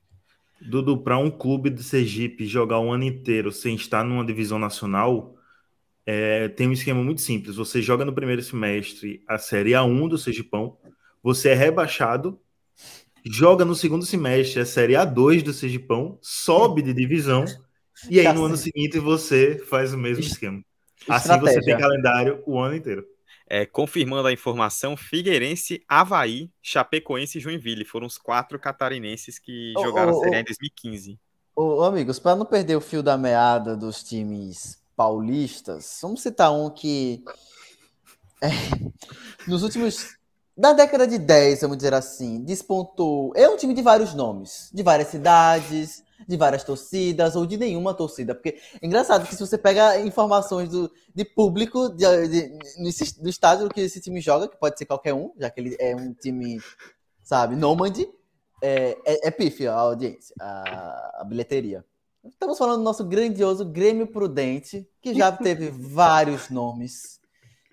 Dudu, para um clube de Sergipe jogar um ano inteiro sem estar numa divisão nacional, é, tem um esquema muito simples. Você joga no primeiro semestre a Série A1 do Sergipão, você é rebaixado, joga no segundo semestre a Série A2 do Sergipão, sobe de divisão E aí, Já no ano seguinte, você faz o mesmo esquema. Assim você tem calendário o ano inteiro. É, confirmando a informação, Figueirense, Havaí, Chapecoense e Joinville foram os quatro catarinenses que Ô, jogaram ô, a Série A em 2015. Ô, ô, amigos, para não perder o fio da meada dos times paulistas, vamos citar um que é, nos últimos da década de 10, vamos dizer assim, despontou. É um time de vários nomes, de várias cidades, de várias torcidas ou de nenhuma torcida, porque é engraçado que se você pega informações do, de público de, de- nesse- do estádio que esse time joga, que pode ser qualquer um, já que ele é um time, sabe, nômade, é, é, é a audiência, a, a bilheteria. Estamos falando do nosso grandioso Grêmio Prudente, que já teve vários nomes.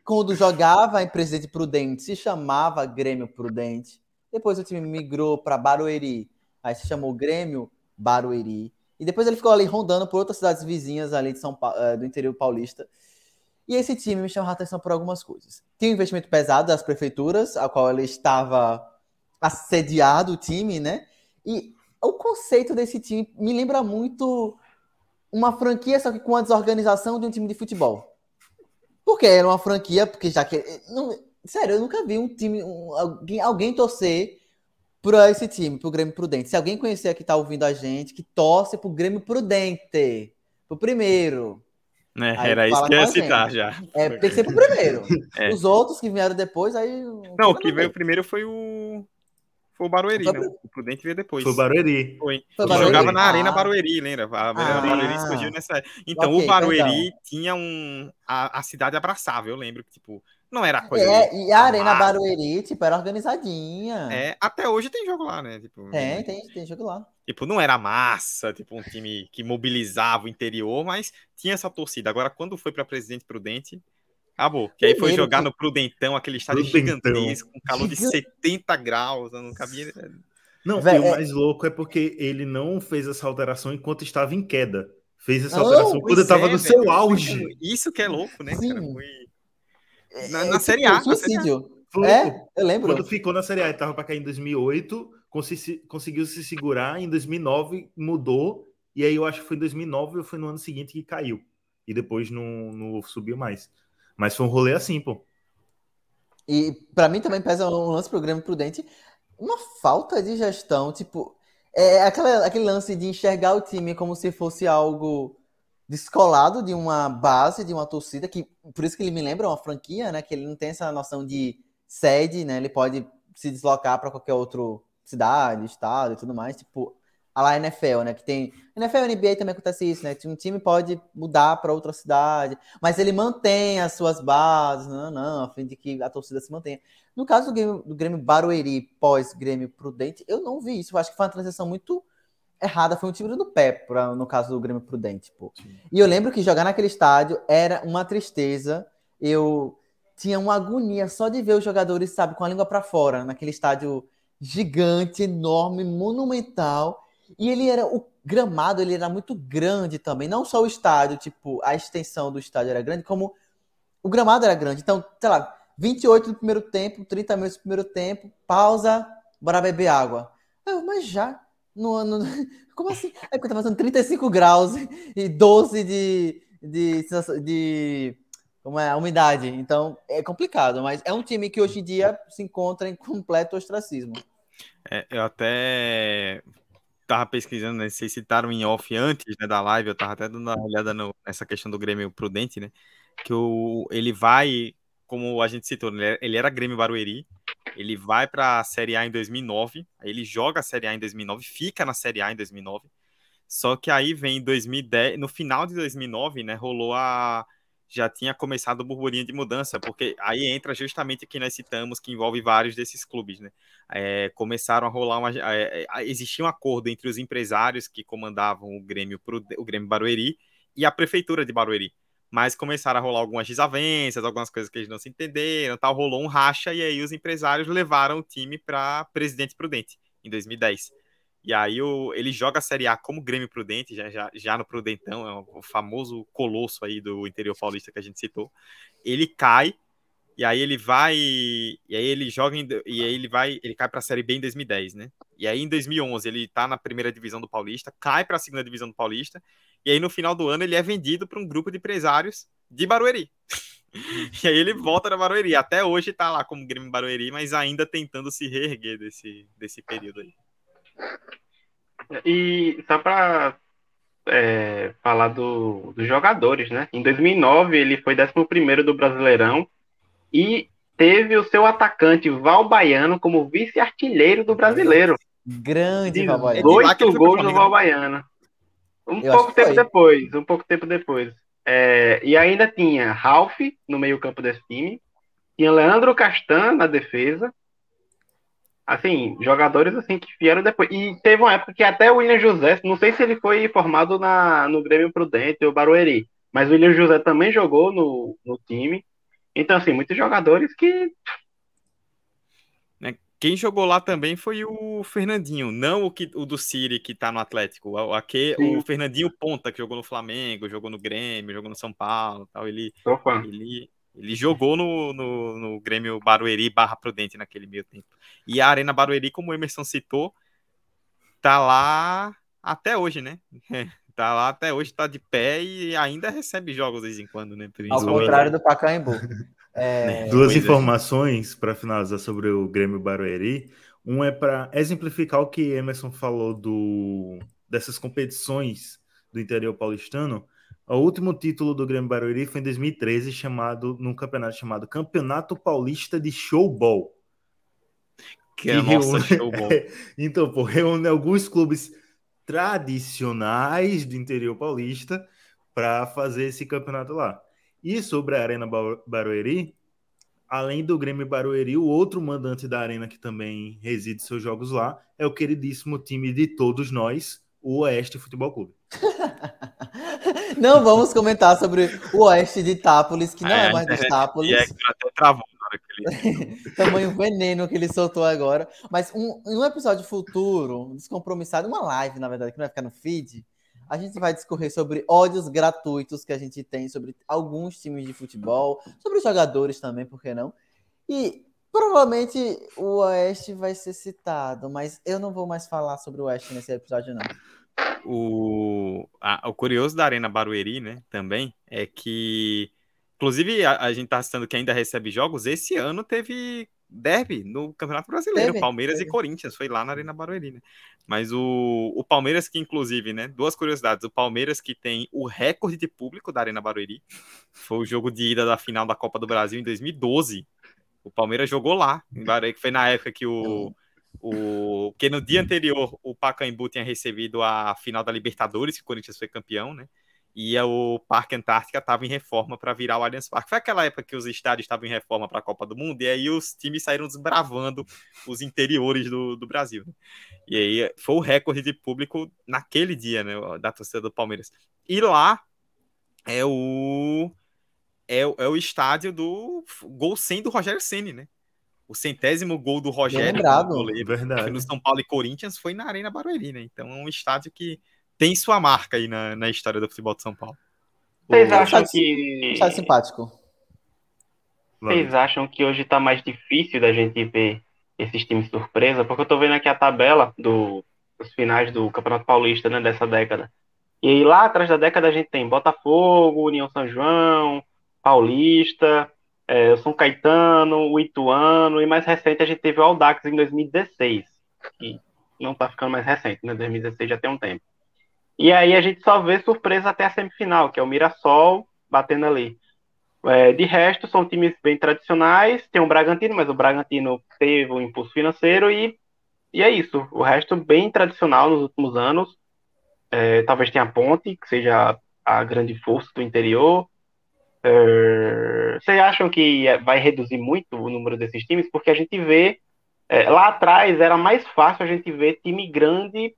Quando jogava em Presidente Prudente, se chamava Grêmio Prudente. Depois o time migrou para Barueri, aí se chamou Grêmio Barueri. E depois ele ficou ali rondando por outras cidades vizinhas ali de São Pa- eh, do interior paulista. E esse time me chamou a atenção por algumas coisas. Tem um investimento pesado das prefeituras, a qual ele estava assediado o time, né? E o conceito desse time me lembra muito uma franquia, só que com a desorganização de um time de futebol. Porque era uma franquia, porque já que. Não, sério, eu nunca vi um time, um- alguém, alguém torcer para esse time, pro Grêmio Prudente. Se alguém conhecer que tá ouvindo a gente, que torce pro Grêmio Prudente, pro primeiro. Né? Aí Era isso que eu ia citar já. É, tem que ser pro primeiro. É. Os outros que vieram depois, aí. Não, o que veio primeiro foi o. Foi o Barueri, Foi né? O Prudente veio depois. Foi o Barueri. Foi. Foi Barueri? jogava na Ah. Arena Barueri, lembra? A Arena Ah. Barueri surgiu nessa. Então, Ok, o Barueri perdão. tinha um. A, a cidade abraçava, eu lembro que, tipo, não era coisa. Ah. É, e a Arena massa. Barueri, tipo, era organizadinha. É, até hoje tem jogo lá, né? Tipo, Tem, tem, tem jogo lá. Tipo, não era massa, tipo, um time que mobilizava o interior, mas tinha essa torcida. Agora, quando foi para Presidente Prudente, acabou. Que aí foi Primeiro jogar que- no Prudentão, aquele estádio Prudentão. gigantesco, com calor de 70 graus, eu não cabia. Não, Vé- e o é- mais louco é porque ele não fez essa alteração enquanto estava em queda. Fez essa alteração quando estava é, no seu auge. Isso que é louco, né, Sim. cara? Foi... Na, É, na Série A. na Série A. Suicídio. É, eu lembro. Quando ficou na Série A, ele tava para cair em 2008, consi- conseguiu se segurar, em 2009 mudou, e aí eu acho que foi em 2009 ou foi no ano seguinte que caiu. E depois não, não subiu mais. Mas foi um rolê assim, pô. E pra mim também pesa um lance pro Grêmio Prudente, uma falta de gestão, tipo, é aquela, aquele lance de enxergar o time como se fosse algo descolado de uma base, de uma torcida, que por isso que ele me lembra uma franquia, né, que ele não tem essa noção de sede, né, ele pode se deslocar para qualquer outra cidade, estado e tudo mais, tipo, a lá NFL, né, que tem, NFL e NBA também acontece isso, né, um time pode mudar para outra cidade, mas ele mantém as suas bases, não, não, a fim de que a torcida se mantenha. No caso do Grêmio, do Grêmio Barueri pós-Grêmio Prudente, eu não vi isso. Eu acho que foi uma transição muito errada, foi um tiro do pé, pra, no caso do Grêmio Prudente. Pô. E eu lembro que jogar naquele estádio era uma tristeza. Eu tinha uma agonia só de ver os jogadores, sabe, com a língua para fora, naquele estádio gigante, enorme, monumental. E ele era o gramado, ele era muito grande também, não só o estádio, tipo, a extensão do estádio era grande, como o gramado era grande. Então, sei lá, 28 no primeiro tempo, 30 minutos no primeiro tempo, pausa, bora beber água. Eu, mas já, no ano. Como assim? É porque tá fazendo 35 graus e 12 de. de, de como é, umidade. Então é complicado, mas é um time que hoje em dia se encontra em completo ostracismo. É, eu até tava pesquisando, né? Vocês citaram em off antes né, da live, eu tava até dando uma olhada no- nessa questão do Grêmio Prudente, né? Que o, ele vai, como a gente citou, né, ele era Grêmio Barueri, ele vai para a Série A em 2009, aí ele joga a Série A em 2009, fica na Série A em 2009, só que aí vem em 2010, no final de 2009, né, rolou a já tinha começado o burburinho de mudança, porque aí entra justamente o que nós citamos, que envolve vários desses clubes, né? É, começaram a rolar uma. É, é, existia um acordo entre os empresários que comandavam o Grêmio, o Grêmio Barueri e a prefeitura de Barueri. Mas começaram a rolar algumas desavenças, algumas coisas que eles não se entenderam, tal, rolou um racha e aí os empresários levaram o time para Presidente Prudente em 2010. E aí o, ele joga a Série A como Grêmio Prudente, já, já, já no Prudentão, é o famoso colosso aí do interior paulista que a gente citou. Ele cai e aí ele vai e aí ele joga em, e aí ele vai, ele cai para a Série B em 2010, né? E aí em 2011 ele tá na primeira divisão do Paulista, cai para a segunda divisão do Paulista E aí no final do ano ele é vendido para um grupo de empresários de Barueri. e aí ele volta da Barueri. Até hoje tá lá como Grêmio Barueri, mas ainda tentando se reerguer desse, desse período aí. E só para é, falar do, dos jogadores, né? Em 2009 ele foi 11 do Brasileirão e teve o seu atacante Val Baiano como vice-artilheiro do Brasileiro. Grande Val Baiano. Oito gols do Val Baiano. Um Eu pouco tempo foi. depois, um pouco tempo depois. É, e ainda tinha Ralph no meio-campo desse time, tinha Leandro Castan na defesa. Assim, jogadores assim que vieram depois. E teve uma época que até o William José, não sei se ele foi formado na, no Grêmio Prudente ou Barueri, mas o William José também jogou no, no time. Então, assim, muitos jogadores que quem jogou lá também foi o Fernandinho, não o, que, o do Siri que tá no Atlético. O, aqui, o Fernandinho Ponta, que jogou no Flamengo, jogou no Grêmio, jogou no São Paulo tal. Ele, ele, ele jogou no, no, no, Grêmio Barueri barra Prudente naquele meio tempo. E a Arena Barueri, como o Emerson citou, tá lá até hoje, né? tá lá até hoje, tá de pé e ainda recebe jogos de vez em quando, né? Ao contrário do Pacaembu. É... Né, Duas informações para finalizar sobre o Grêmio Barueri. Um é para exemplificar o que Emerson falou do, dessas competições do interior paulistano. O último título do Grêmio Barueri foi em 2013, chamado num campeonato chamado Campeonato Paulista de Showball. Que, que é nossa showball. então, pô, reúne alguns clubes tradicionais do interior paulista para fazer esse campeonato lá. E sobre a Arena Barueri, além do Grêmio Barueri, o outro mandante da Arena que também reside seus jogos lá é o queridíssimo time de todos nós, o Oeste Futebol Clube. não vamos comentar sobre o Oeste de Itápolis, que não é, é mais de Itápolis. E é que até travou na hora que ele... Tamanho veneno que ele soltou agora. Mas um, um episódio futuro, descompromissado, uma live, na verdade, que não vai ficar no feed, a gente vai discorrer sobre ódios gratuitos que a gente tem sobre alguns times de futebol, sobre jogadores também, por que não? E provavelmente o Oeste vai ser citado, mas eu não vou mais falar sobre o Oeste nesse episódio, não. O, a, o curioso da Arena Barueri, né, também, é que, inclusive, a, a gente tá citando que ainda recebe jogos, esse ano teve derby no Campeonato Brasileiro, teve, Palmeiras teve. e Corinthians, foi lá na Arena Barueri, né? Mas o, o Palmeiras que, inclusive, né, duas curiosidades, o Palmeiras que tem o recorde de público da Arena Barueri, foi o jogo de ida da final da Copa do Brasil em 2012, o Palmeiras jogou lá, em Barueri, que foi na época que o, o que no dia anterior o Pacaembu tinha recebido a final da Libertadores, que o Corinthians foi campeão, né? E o Parque Antártica estava em reforma para virar o Allianz Parque. Foi aquela época que os estádios estavam em reforma para a Copa do Mundo, e aí os times saíram desbravando os interiores do, do Brasil. Né? E aí foi o recorde de público naquele dia, né, da torcida do Palmeiras. E lá é o é, o, é o estádio do gol 100 do Rogério Ceni, né? O centésimo gol do Rogério goleiro, Verdade. no São Paulo e Corinthians foi na Arena Barueri, né? Então é um estádio que tem sua marca aí na, na história do futebol de São Paulo. Vocês acham que. Está simpático. Vocês acham que hoje está mais difícil da gente ver esses times surpresa? Porque eu estou vendo aqui a tabela do, dos finais do Campeonato Paulista né, dessa década. E aí, lá atrás da década a gente tem Botafogo, União São João, Paulista, é, São Caetano, o Ituano, e mais recente a gente teve o Aldax em 2016, que não está ficando mais recente, né? 2016 já tem um tempo. E aí a gente só vê surpresa até a semifinal, que é o Mirassol batendo ali. É, de resto, são times bem tradicionais. Tem o Bragantino, mas o Bragantino teve um impulso financeiro e, e é isso. O resto bem tradicional nos últimos anos. É, talvez tenha a Ponte, que seja a grande força do interior. É, vocês acham que vai reduzir muito o número desses times? Porque a gente vê. É, lá atrás era mais fácil a gente ver time grande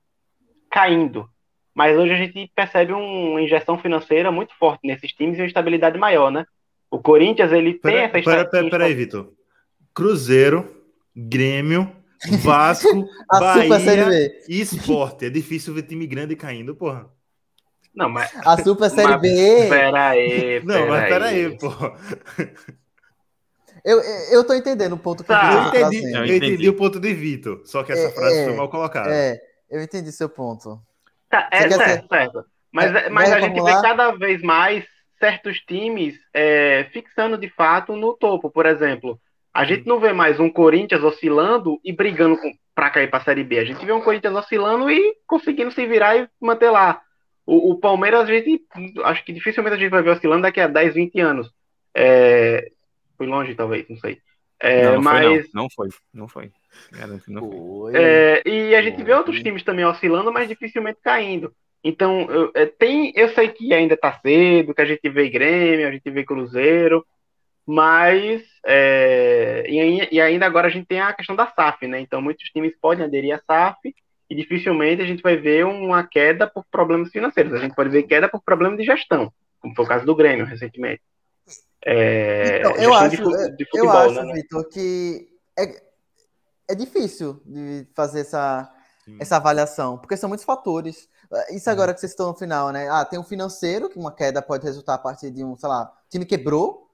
caindo mas hoje a gente percebe uma injeção financeira muito forte nesses times e uma estabilidade maior, né? O Corinthians, ele tem essa Peraí, pera, pera aí, Vitor. Cruzeiro, Grêmio, Vasco, Bahia e Esporte. É difícil ver time grande caindo, porra. Não, mas... A Super Série mas, B... Pera aí, Não, pera mas pera aí, aí porra. Eu, eu tô entendendo o ponto que tá, eu, entendi, eu entendi o ponto de Vitor, só que essa é, frase é, foi mal colocada. É, eu entendi seu ponto. Tá, é certo, certo. Mas, É, mas vai a gente vê cada vez mais certos times é, fixando de fato no topo. Por exemplo, a gente não vê mais um Corinthians oscilando e brigando com, pra cair pra Série B. A gente vê um Corinthians oscilando e conseguindo se virar e manter lá. O, o Palmeiras, a gente acho que dificilmente a gente vai ver oscilando daqui a 10, 20 anos. É, foi longe, talvez, não sei. É, não, não mas foi, não. Não foi. Não foi. É, e a gente vê outros times também oscilando, mas dificilmente caindo. Então, eu, é, tem, eu sei que ainda tá cedo, que a gente vê Grêmio, a gente vê Cruzeiro, mas é, e, e ainda agora a gente tem a questão da SAF, né? Então, muitos times podem aderir à SAF e dificilmente a gente vai ver uma queda por problemas financeiros. A gente pode ver queda por problemas de gestão, como foi o caso do Grêmio recentemente. É, Então, eu acho, de, fu- de eu futebol, acho, né? Vitor, que é, é difícil de fazer essa, Sim. essa avaliação, porque são muitos fatores. Isso agora que vocês estão no final, né? Ah, tem o financeiro, que uma queda pode resultar a partir de um, sei lá, o time quebrou,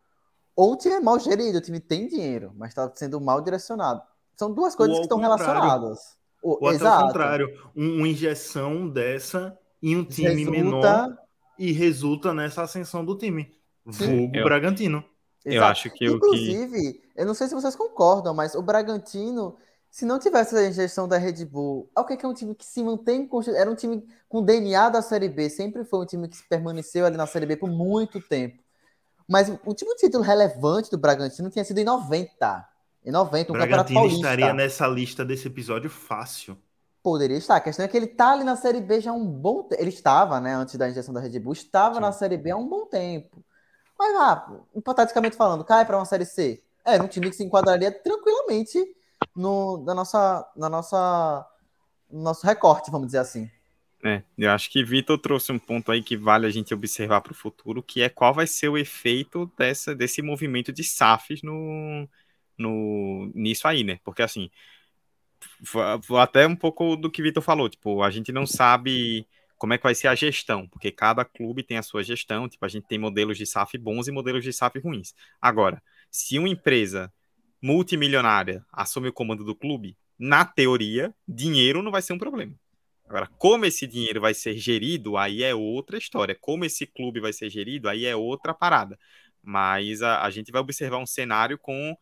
ou o time é mal gerido, o time tem dinheiro, mas está sendo mal direcionado. São duas coisas Ou que estão contrário. relacionadas. O- Ou até Exato. o contrário, um- uma injeção dessa em um time Resulta- menor e resulta nessa ascensão do time. Sim. Vulgo Eu- Bragantino. Eu Exato. acho que o que. Inclusive, eu não sei se vocês concordam, mas o Bragantino, se não tivesse a injeção da Red Bull, o que é um time que se mantém, era um time com DNA da Série B, sempre foi um time que permaneceu ali na Série B por muito tempo. Mas o último título relevante do Bragantino tinha sido em 90. Em 90, um Bragantino paulista. estaria nessa lista desse episódio fácil. Poderia estar. A questão é que ele tá ali na Série B já há um bom tempo. Ele estava, né, antes da injeção da Red Bull, estava Sim. na Série B há um bom tempo. Mas, ah, hipoteticamente falando, cai para uma Série C. Era um time que se enquadraria tranquilamente no, na nossa, na nossa, no nosso recorte, vamos dizer assim. É, eu acho que Vitor trouxe um ponto aí que vale a gente observar para o futuro, que é qual vai ser o efeito dessa, desse movimento de SAFs no, no, nisso aí, né? Porque assim, até um pouco do que Vitor falou, tipo, a gente não sabe como é que vai ser a gestão, porque cada clube tem a sua gestão, tipo, a gente tem modelos de SAF bons e modelos de SAF ruins. Agora, se uma empresa multimilionária assume o comando do clube, na teoria, dinheiro não vai ser um problema. Agora, como esse dinheiro vai ser gerido, aí é outra história. Como esse clube vai ser gerido, aí é outra parada. Mas a, a gente vai observar um cenário com.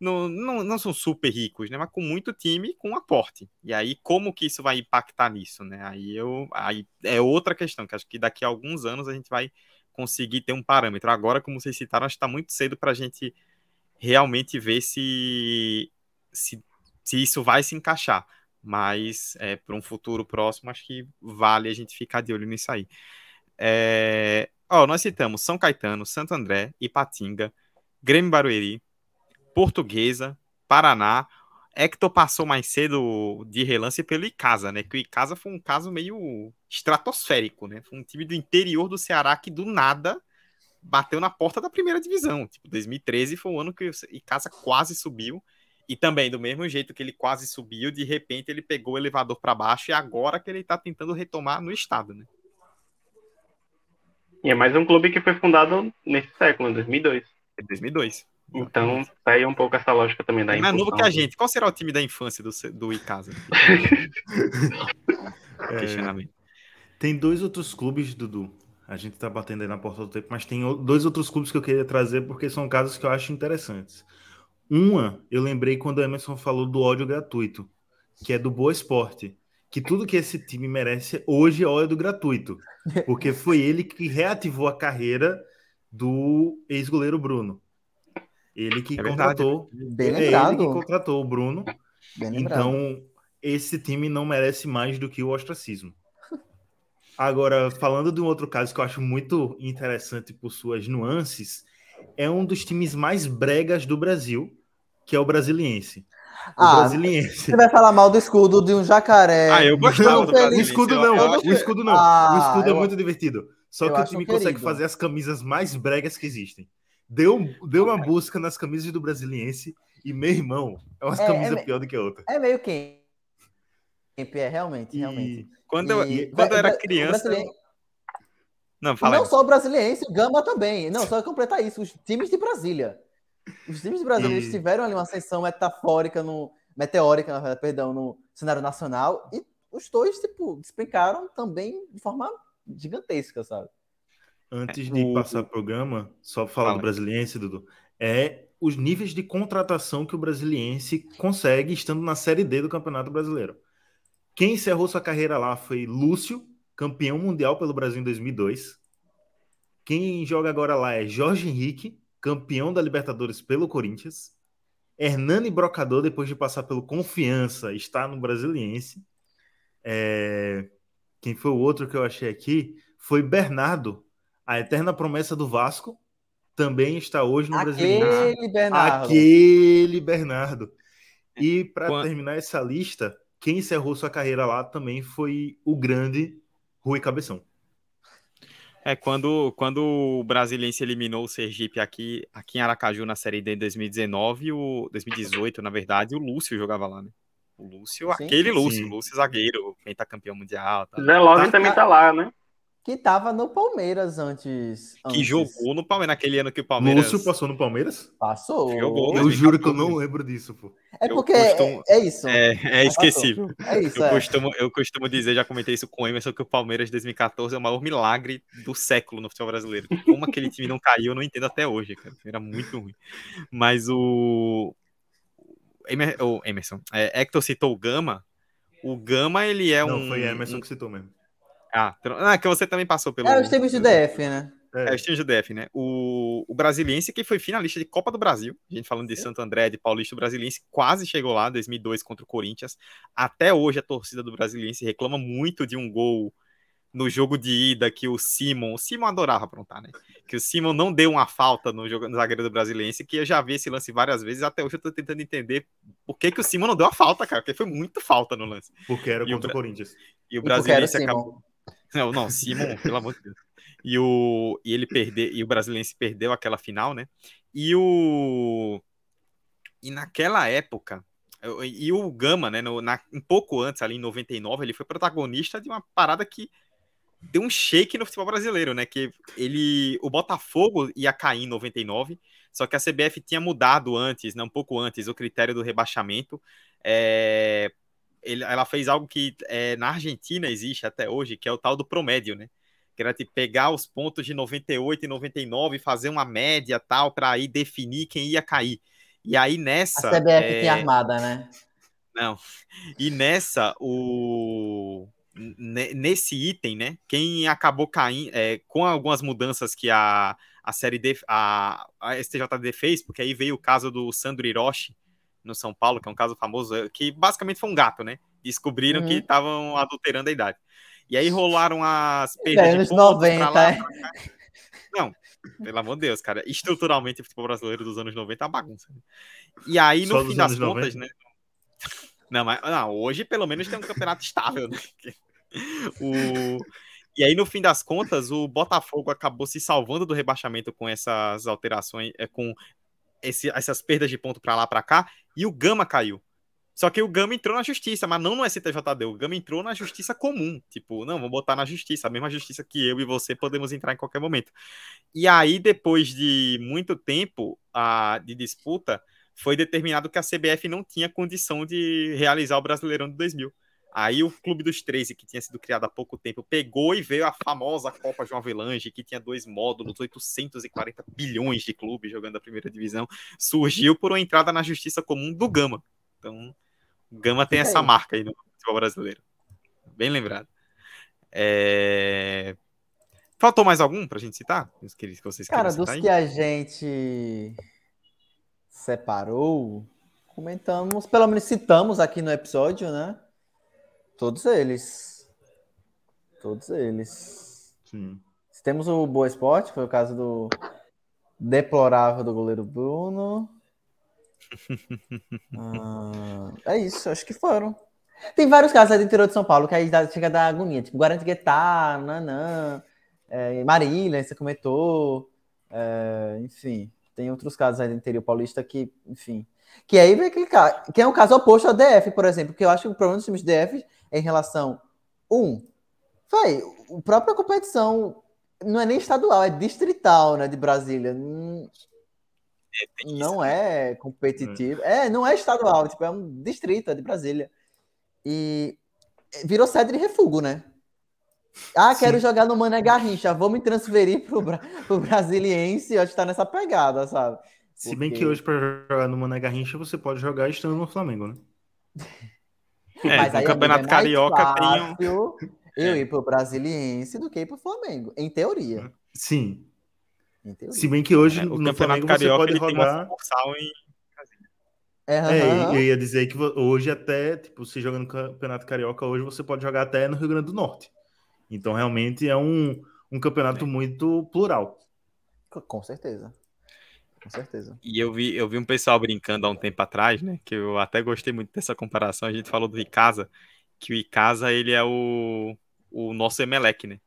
Não, não, não são super ricos, né? Mas com muito time com aporte. E aí, como que isso vai impactar nisso, né? Aí, eu, aí é outra questão, que acho que daqui a alguns anos a gente vai conseguir ter um parâmetro. Agora, como vocês citaram, acho que está muito cedo para a gente realmente ver se, se, se isso vai se encaixar mas é, para um futuro próximo, acho que vale a gente ficar de olho nisso aí. É, ó, nós citamos São Caetano, Santo André, Ipatinga, Grêmio Barueri, Portuguesa, Paraná. Hector passou mais cedo de relance pelo Icasa, né? Que o Icasa foi um caso meio estratosférico, né? Foi um time do interior do Ceará que do nada bateu na porta da primeira divisão. Tipo, 2013 foi o ano que o Icasa quase subiu. E também, do mesmo jeito que ele quase subiu, de repente ele pegou o elevador para baixo e agora que ele está tentando retomar no estado, né? E é mais um clube que foi fundado nesse século, em 2002. É 2002. Então, tá aí um pouco essa lógica também da É mais novo que a gente. Qual será o time da infância do, do Icasa? É, Questionamento. tem dois outros clubes, Dudu. A gente tá batendo aí na porta do tempo, mas tem dois outros clubes que eu queria trazer porque são casos que eu acho interessantes. Uma, eu lembrei quando o Emerson falou do ódio gratuito, que é do Boa Esporte. Que tudo que esse time merece hoje é ódio gratuito. Porque foi ele que reativou a carreira do ex-goleiro Bruno. Ele que É contratou. Bem é ele que lembrado. contratou o Bruno. Bem lembrado. Então, esse time não merece mais do que o ostracismo. Agora, falando de um outro caso que eu acho muito interessante por suas nuances, é um dos times mais bregas do Brasil, que é o Brasiliense. O Ah, Brasiliense. Você vai falar mal do escudo de um jacaré. Ah, eu gostava Não, do escudo não, eu o escudo não. Ah, o escudo é eu- muito divertido. Só que o time um consegue fazer as camisas mais bregas que existem. Deu, deu uma busca nas camisas do Brasiliense e, meu irmão, é uma É, camisa é- pior do que a outra. É meio quem? É, realmente, realmente. E Quando eu, E- quando eu era criança. Não, fala Não só o brasiliense, o Gama também. Não, só completar isso. Os times de Brasília. Os times de E- tiveram ali uma ascensão metafórica, no, meteórica, perdão, no cenário nacional. E os dois, tipo, despencaram também de forma gigantesca, sabe? Antes de o- passar o Gama, só falar Fala. do Brasiliense, Dudu, é os níveis de contratação que o Brasiliense consegue estando na Série D do Campeonato Brasileiro. Quem encerrou sua carreira lá foi Lúcio, campeão mundial pelo Brasil em 2002. Quem joga agora lá é Jorge Henrique, campeão da Libertadores pelo Corinthians. Hernani Brocador, depois de passar pelo Confiança, está no Brasiliense. É, Quem foi o outro que eu achei aqui foi Bernardo, a eterna promessa do Vasco, também está hoje no. Aquele Bernardo. Aquele Bernardo. E para Quan- terminar essa lista, quem encerrou sua carreira lá também foi o grande Rui Cabeção. É, quando, quando o Brasiliense eliminou o Sergipe aqui, aqui em Aracaju na Série D em 2019, o 2018, na verdade, o Lúcio jogava lá, né? O Lúcio, Sim, aquele Lúcio, sim. Lúcio zagueiro, pentacampeão mundial, tá? Zé Love Tá- também tá- tá lá, né? Que tava no Palmeiras antes. que antes. jogou no Palmeiras, naquele ano que o Palmeiras... Lúcio passou no Palmeiras? Passou. Jogou. Eu 2014. juro que eu não lembro disso, pô. É Eu porque costumo- é, é isso. É, é esquecível. É isso. Eu é. costumo, eu costumo dizer, já comentei isso com o Emerson, que o Palmeiras de 2014 é o maior milagre do século no futebol brasileiro. Como aquele time não caiu, eu não entendo até hoje, cara. Era muito ruim. Mas o. Emer- o Emerson, é, Hector citou o Gama. O Gama, ele é não, um. foi Emerson um- que citou mesmo. Ah, ah, que você também passou pelo. É os times do DF, né? É, É, os times do DF, né? O, o Brasiliense, que foi finalista de Copa do Brasil, a gente falando de Santo André, de Paulista, o Brasiliense quase chegou lá, 2002 contra o Corinthians. Até hoje a torcida do Brasiliense reclama muito de um gol no jogo de ida que o Simon, o Simon adorava aprontar, né? Que o Simon não deu uma falta no, jogo, no zagueiro do Brasiliense, que eu já vi esse lance várias vezes, até hoje eu tô tentando entender por que, que o Simon não deu a falta, cara, porque foi muito falta no lance. porque era E o contra o Corinthians. E o Brasiliense Simon. não, não, Simon, pelo amor de Deus. E, o, e ele perder, e o Brasiliense perdeu aquela final, né? E o. E naquela época. E o Gama, né? No, na, um pouco antes, ali em 99, ele foi protagonista de uma parada que deu um shake no futebol brasileiro, né? Que ele. O Botafogo ia cair em 99, só que a CBF tinha mudado antes, né? Um pouco antes, o critério do rebaixamento. É, ele, ela fez algo que é, na Argentina existe até hoje, que é o tal do promédio, né? Que era tipo, pegar os pontos de 98 e 99 e fazer uma média tal, para aí definir quem ia cair. E aí A nessa. CBF é, tinha armada, né? Não. E nessa, o. ne- Nesse item, né? Quem acabou caindo, é, com algumas mudanças que a, a série D, a, a STJD fez, porque aí veio o caso do Sandro Hiroshi no São Paulo, que é um caso famoso, é, que basicamente foi um gato, né? Descobriram Uhum. que estavam adulterando a idade. E aí rolaram as perdas de anos pontos pra 90, lá, é. Não, pelo amor de Deus, cara. Estruturalmente, o futebol brasileiro dos anos 90 é uma bagunça. né? E aí, Só no fim das contas, 90? né? Não, mas não, hoje pelo menos tem um campeonato estável, né? O... E aí, no fim das contas, o Botafogo acabou se salvando do rebaixamento com essas alterações, é, com esse- essas perdas de ponto pra lá pra cá, e o Gama caiu. Só que o Gama entrou na justiça, mas não no STJD, o Gama entrou na justiça comum. Tipo, não, vamos botar na justiça, a mesma justiça que eu e você podemos entrar em qualquer momento. E aí, depois de muito tempo a, de disputa, foi determinado que a CBF não tinha condição de realizar o Brasileirão de 2000. Aí o Clube dos 13, que tinha sido criado há pouco tempo, pegou e veio a famosa Copa João Avelange, que tinha dois módulos, 840 bilhões de clubes jogando a primeira divisão, surgiu por uma entrada na justiça comum do Gama. Então, o Gama tem essa marca aí no futebol brasileiro. Bem lembrado. É... Faltou mais algum pra gente citar? Os que que vocês Cara, dos aí? que a gente separou, comentamos, pelo menos citamos aqui no episódio, né? Todos eles. Todos eles. Sim. Temos o Boa Esporte, foi o caso do deplorável do goleiro Bruno. Ah, é isso, acho que foram. Tem vários casos aí do interior de São Paulo que aí dá- chega a dar agonia, tipo Guaranguetá, Nanã, é, Marília, você comentou, é, enfim, tem outros casos aí do interior paulista que, enfim, que aí vem aquele caso, que é um caso oposto ao DF, por exemplo, que eu acho que o problema dos times DF em relação, um, vai, a própria competição não é nem estadual, é distrital, né, de Brasília, Hum, não é competitivo, é, não é estadual, tipo, é um distrito, é de Brasília, e virou sede de refúgio, né? Ah, quero Sim. jogar no Mané Garrincha, vou me transferir pro, pro Brasiliense, acho que tá nessa pegada, sabe? Porque... Se bem que hoje para jogar no Mané Garrincha você pode jogar estando no Flamengo, né? É, Mas aí, Campeonato é Carioca tem um... eu é. ir pro Brasiliense do que ir pro Flamengo, em teoria. Sim. Em teoria. Se bem que hoje é, no Campeonato Flamengo Carioca você pode rodar... em... É, é, eu ia dizer que hoje até, tipo, se joga no Campeonato Carioca, hoje você pode jogar até no Rio Grande do Norte. Então, realmente é um, um campeonato é. muito plural. Com certeza. Com certeza. E eu vi, eu vi um pessoal brincando há um tempo atrás, né? Que eu até gostei muito dessa comparação. A gente falou do Icasa, que o Icasa ele é o, o nosso Emelec, né?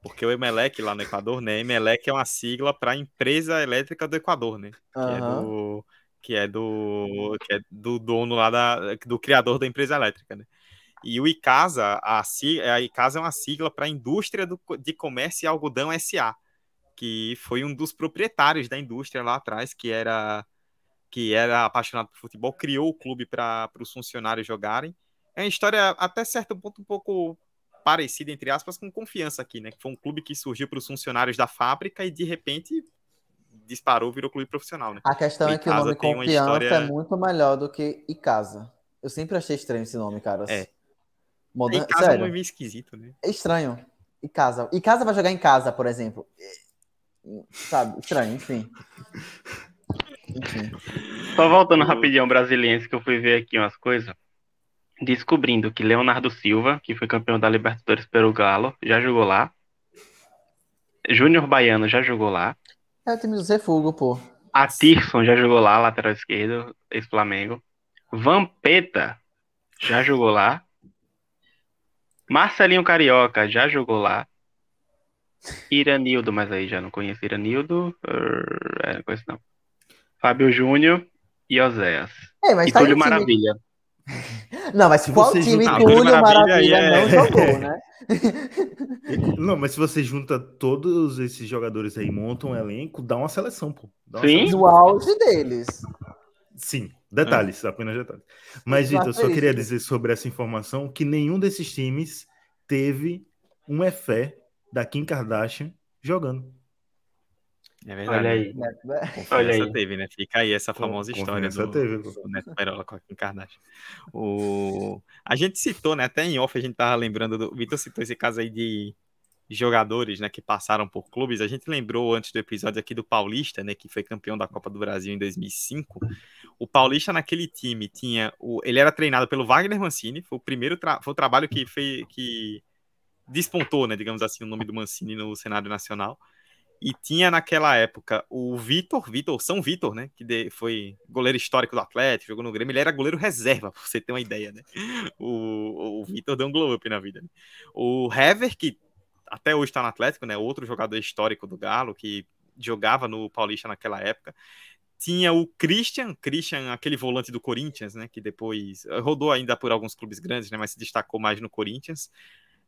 Porque o Emelec lá no Equador, né? Emelec é uma sigla para Empresa Elétrica do Equador, né? Que uhum. é do que é do que é do dono lá da, do criador da empresa elétrica, né? E o ICASA, a, a ICASA é uma sigla para a Indústria do, de Comércio e Algodão SA, que foi um dos proprietários da indústria lá atrás, que era que era apaixonado por futebol, criou o clube para os funcionários jogarem. É uma história até certo ponto um pouco parecida, entre aspas, com confiança aqui, né? Que foi um clube que surgiu para os funcionários da fábrica e de repente disparou, virou clube profissional, né? A questão é que o nome Confiança história... é muito melhor do que Icasa. Eu sempre achei estranho esse nome, cara. É. Icasa Sério. é meio esquisito, né? É estranho. Icasa. Icasa vai jogar em casa, por exemplo. Sabe? Estranho, enfim. enfim. Só voltando rapidinho brasiliense, que eu fui ver aqui umas coisas. Descobrindo que Leonardo Silva, que foi campeão da Libertadores pelo Galo, já jogou lá. Júnior Baiano já jogou lá. É o time do Zé Fugo, pô. A Tirson já jogou lá, lateral esquerdo, ex-Flamengo. Vampeta já jogou lá. Marcelinho Carioca já jogou lá. Iranildo, mas aí já não conheço Iranildo. É, não conheço não. Fábio Júnior e Oséias. É, mas e tá Túlio Maravilha. Não, mas se qual time juntar... Túlio Maravilha, Maravilha é... não jogou, né? Não, mas se você junta todos esses jogadores aí, monta um elenco, dá uma seleção, pô. Uma Sim. Seleção. O auge deles. Sim, detalhes, é. apenas detalhes. Mas, Vitor, eu só queria dizer sobre essa informação que nenhum desses times teve um Efé da Kim Kardashian jogando. É verdade. Olha aí. Olha aí. teve, né? Fica aí essa famosa história do, teve, do Neto Perola com a Kim Kardashian. O... A gente citou, né? Até em off a gente tava lembrando do. Vitor citou esse caso aí de jogadores, né, que passaram por clubes. A gente lembrou antes do episódio aqui do Paulista, né, que foi campeão da Copa do Brasil em 2005. O Paulista naquele time tinha o, ele era treinado pelo Wagner Mancini, foi o primeiro foi o trabalho que fez que despontou, né, digamos assim, o nome do Mancini no cenário nacional. E tinha naquela época o Vitor, Vitor, São Vitor, né? Que de, foi goleiro histórico do Atlético, jogou no Grêmio. Ele era goleiro reserva, pra você ter uma ideia, né? O, o Vitor deu um glow up na vida. Né? O Hever, que até hoje está no Atlético, né? Outro jogador histórico do Galo, que jogava no Paulista naquela época. Tinha o Christian, Christian, aquele volante do Corinthians, né? Que depois rodou ainda por alguns clubes grandes, né? Mas se destacou mais no Corinthians.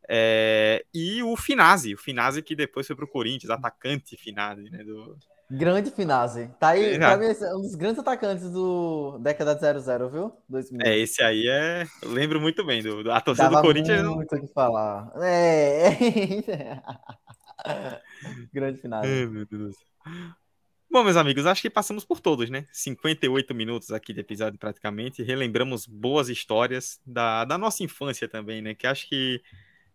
É, e o Finazzi, o Finazzi que depois foi para o Corinthians, atacante Finazzi, né? Do... Grande Finazzi. Tá aí, é, mim, um dos grandes atacantes do década de 00, viu? 2000. É, esse aí é. Eu lembro muito bem. Do, a torcida Dava do Corinthians. muito o que falar. É. Grande Finazzi. É, meu Deus. Bom, meus amigos, acho que passamos por todos, né? 58 minutos aqui de episódio praticamente. Relembramos boas histórias da, da nossa infância também, né? Que acho que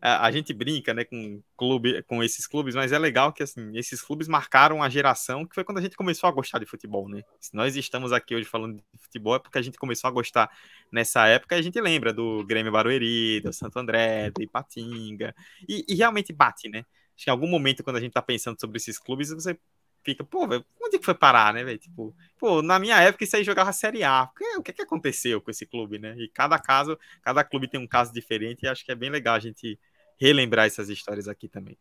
a, gente brinca, né, com clube, com esses clubes, mas é legal que assim, esses clubes marcaram a geração que foi quando a gente começou a gostar de futebol, né? Se nós estamos aqui hoje falando de futebol é porque a gente começou a gostar nessa época a gente lembra do Grêmio Barueri, do Santo André, do Ipatinga, e, e realmente bate, né? Acho que em algum momento quando a gente tá pensando sobre esses clubes, você fica, pô, véio, onde que foi parar, né, velho? Tipo, pô, na minha época isso aí jogava Série A. O que, que aconteceu com esse clube, né? E cada caso, cada clube tem um caso diferente e acho que é bem legal a gente relembrar essas histórias aqui também.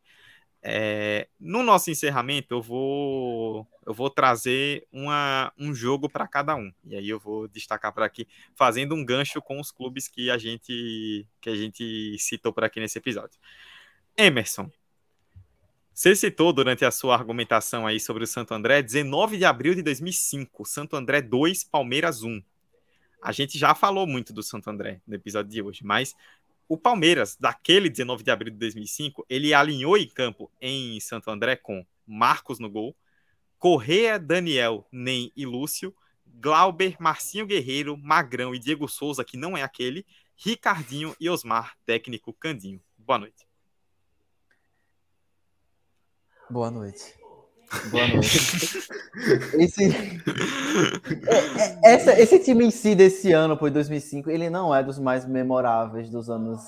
É, no nosso encerramento, eu vou eu vou trazer uma, um jogo para cada um. E aí eu vou destacar por aqui, fazendo um gancho com os clubes que a gente que a gente citou por aqui nesse episódio. Emerson, você citou durante a sua argumentação aí sobre o Santo André, 19 de abril de 2005, Santo André 2, Palmeiras 1. A gente já falou muito do Santo André no episódio de hoje, mas O Palmeiras, daquele 19 de abril de 2005, ele alinhou em campo em Santo André com Marcos no gol, Correa, Daniel, Nem e Lúcio, Glauber, Marcinho Guerreiro, Magrão e Diego Souza, que não é aquele, Ricardinho e Osmar, técnico Candinho. Boa noite. Boa noite. Boa noite. esse, é, é, essa, esse time em si desse ano, por 2005, ele não é dos mais memoráveis dos anos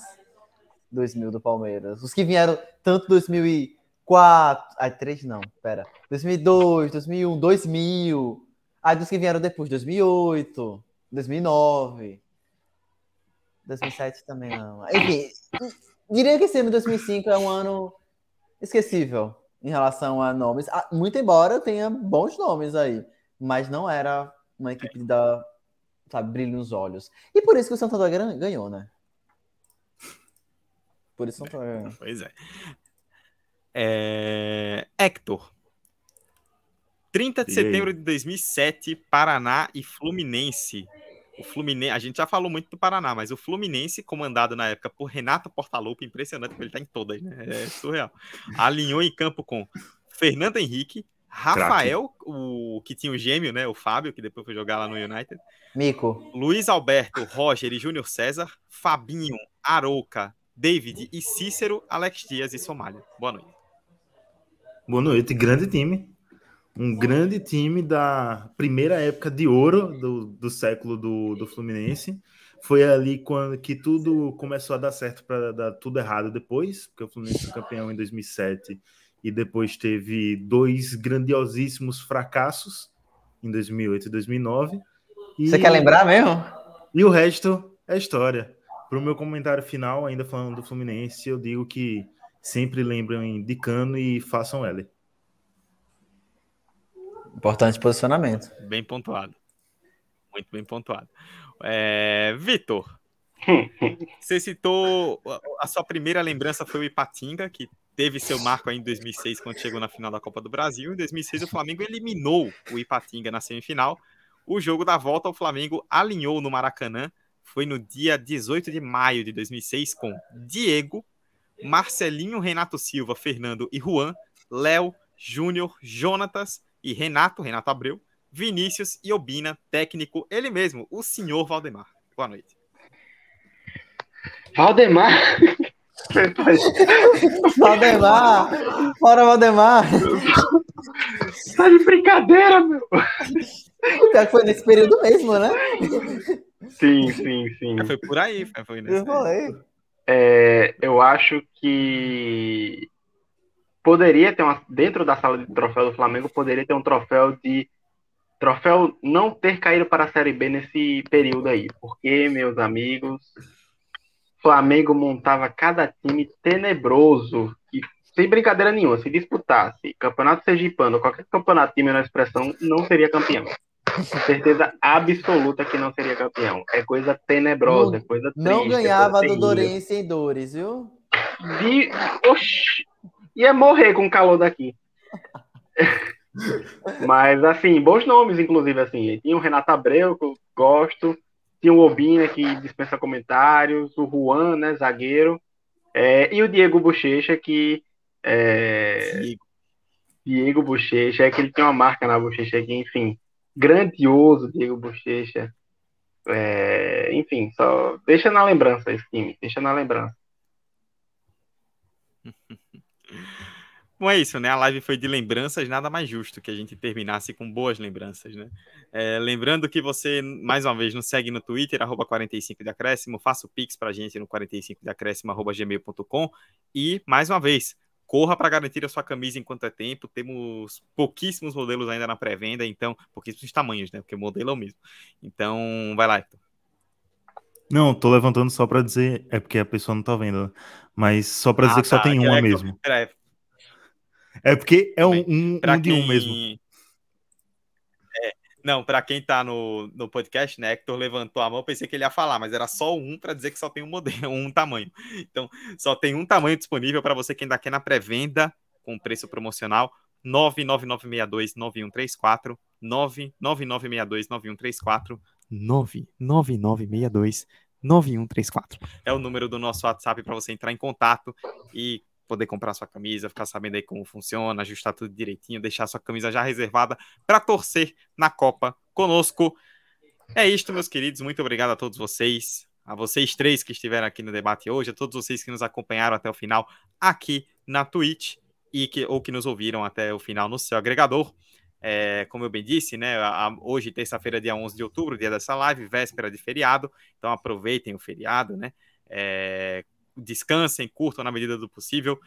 2000 do Palmeiras. Os que vieram tanto 2004, ai, 3 não, pera, 2002, 2001, 2000, aí dos que vieram depois, 2008, 2009, 2007 também não. Enfim, diria que esse ano 2005 é um ano esquecível em relação a nomes. Ah, muito embora tenha bons nomes aí, mas não era uma equipe da sabe, brilho nos olhos. E por isso que o Santander ganhou, né? Por isso o Santander ganhou. Pois é. é... Hector. 30 de setembro de 2007, Paraná e Fluminense o Fluminense, a gente já falou muito do Paraná, mas o Fluminense, comandado na época por Renato Portaluppi, impressionante, porque ele tá em todas, né? É surreal. Alinhou em campo com Fernando Henrique, Rafael, o que tinha o gêmeo, né? O Fábio, que depois foi jogar lá no United. Mico. Luiz Alberto, Roger e Júnior César, Fabinho, Arouca, David e Cícero, Alex Dias e Somália. Boa noite. Boa noite, grande time um grande time da primeira época de ouro do, do século do, do Fluminense. Foi ali quando que tudo começou a dar certo para dar tudo errado depois, porque o Fluminense foi campeão em 2007 e depois teve dois grandiosíssimos fracassos em 2008 e 2009. E... Você quer lembrar mesmo? E o resto é história. Para o meu comentário final, ainda falando do Fluminense, eu digo que sempre lembrem de Cano e façam L. Importante posicionamento. Bem pontuado. Muito bem pontuado. É, Vitor, você citou a sua primeira lembrança foi o Ipatinga, que teve seu marco aí em 2006 quando chegou na final da Copa do Brasil. Em 2006 o Flamengo eliminou o Ipatinga na semifinal. O jogo da volta o Flamengo alinhou no Maracanã. Foi no dia 18 de maio de 2006 com Diego, Marcelinho, Renato Silva, Fernando e Juan, Léo, Júnior, Jonatas, e Renato, Renato Abreu, Vinícius e Obina, técnico, ele mesmo, o senhor Valdemar. Boa noite. Valdemar? Valdemar! Fora Valdemar! Tá de brincadeira, meu! Pior que foi nesse período mesmo, né? Sim, sim, sim. Foi por aí, foi nesse Eu falei. É, eu acho que poderia ter uma dentro da sala de troféu do Flamengo poderia ter um troféu de troféu não ter caído para a Série B nesse período aí, porque meus amigos, Flamengo montava cada time tenebroso que sem brincadeira nenhuma, se disputasse Campeonato Sergipano, qualquer campeonato de menor expressão, não seria campeão. Certeza absoluta que não seria campeão. É coisa tenebrosa, não, é coisa triste. Não ganhava é do Dorense em dores, viu? De... Oxi, ia morrer com o calor daqui. Mas, assim, bons nomes, inclusive, assim. Tinha o Renato Abreu, que eu gosto. Tinha o Obina, que dispensa comentários. O Juan, né, zagueiro. É, e o Diego Bochecha, que... É... Diego. Diego Bochecha, é que ele tem uma marca na bochecha aqui, enfim. Grandioso Diego Bochecha. É, enfim, só deixa na lembrança esse time, deixa na lembrança. Bom, é isso, né? A live foi de lembranças, nada mais justo que a gente terminasse com boas lembranças, né? É, lembrando que você, mais uma vez, nos segue no Twitter, arroba 45 de acréscimo, faça o pix pra gente no 45 de acréscimo, arroba gmail.com e, mais uma vez, corra para garantir a sua camisa enquanto é tempo. Temos pouquíssimos modelos ainda na pré-venda, então, pouquíssimos tamanhos, né? Porque o modelo é o mesmo. Então, vai lá. Não, tô levantando só para dizer, é porque a pessoa não tá vendo, mas só para dizer ah, que só tá, tem uma é mesmo. Peraí, é porque é um, um, um de um mesmo. É, não, para quem tá no, no podcast, né, Hector levantou a mão, pensei que ele ia falar, mas era só um para dizer que só tem um modelo, um tamanho. Então, só tem um tamanho disponível para você que ainda quer na pré-venda com preço promocional 999629134, 999629134, 99962 9134. É o número do nosso WhatsApp para você entrar em contato e poder comprar sua camisa, ficar sabendo aí como funciona, ajustar tudo direitinho, deixar sua camisa já reservada para torcer na Copa conosco. É isto, meus queridos. Muito obrigado a todos vocês, a vocês três que estiveram aqui no debate hoje, a todos vocês que nos acompanharam até o final aqui na Twitch e que, ou que nos ouviram até o final no seu agregador. É, como eu bem disse, né, a, hoje, terça-feira, dia 11 de outubro, dia dessa live, véspera de feriado, então aproveitem o feriado, né? É, descansem, curtam na medida do possível.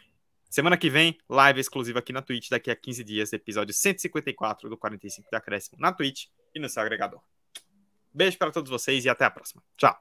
Semana que vem, live exclusiva aqui na Twitch, daqui a 15 dias, episódio 154 do 45 de Acréscimo na Twitch e no seu agregador. Beijo para todos vocês e até a próxima. Tchau.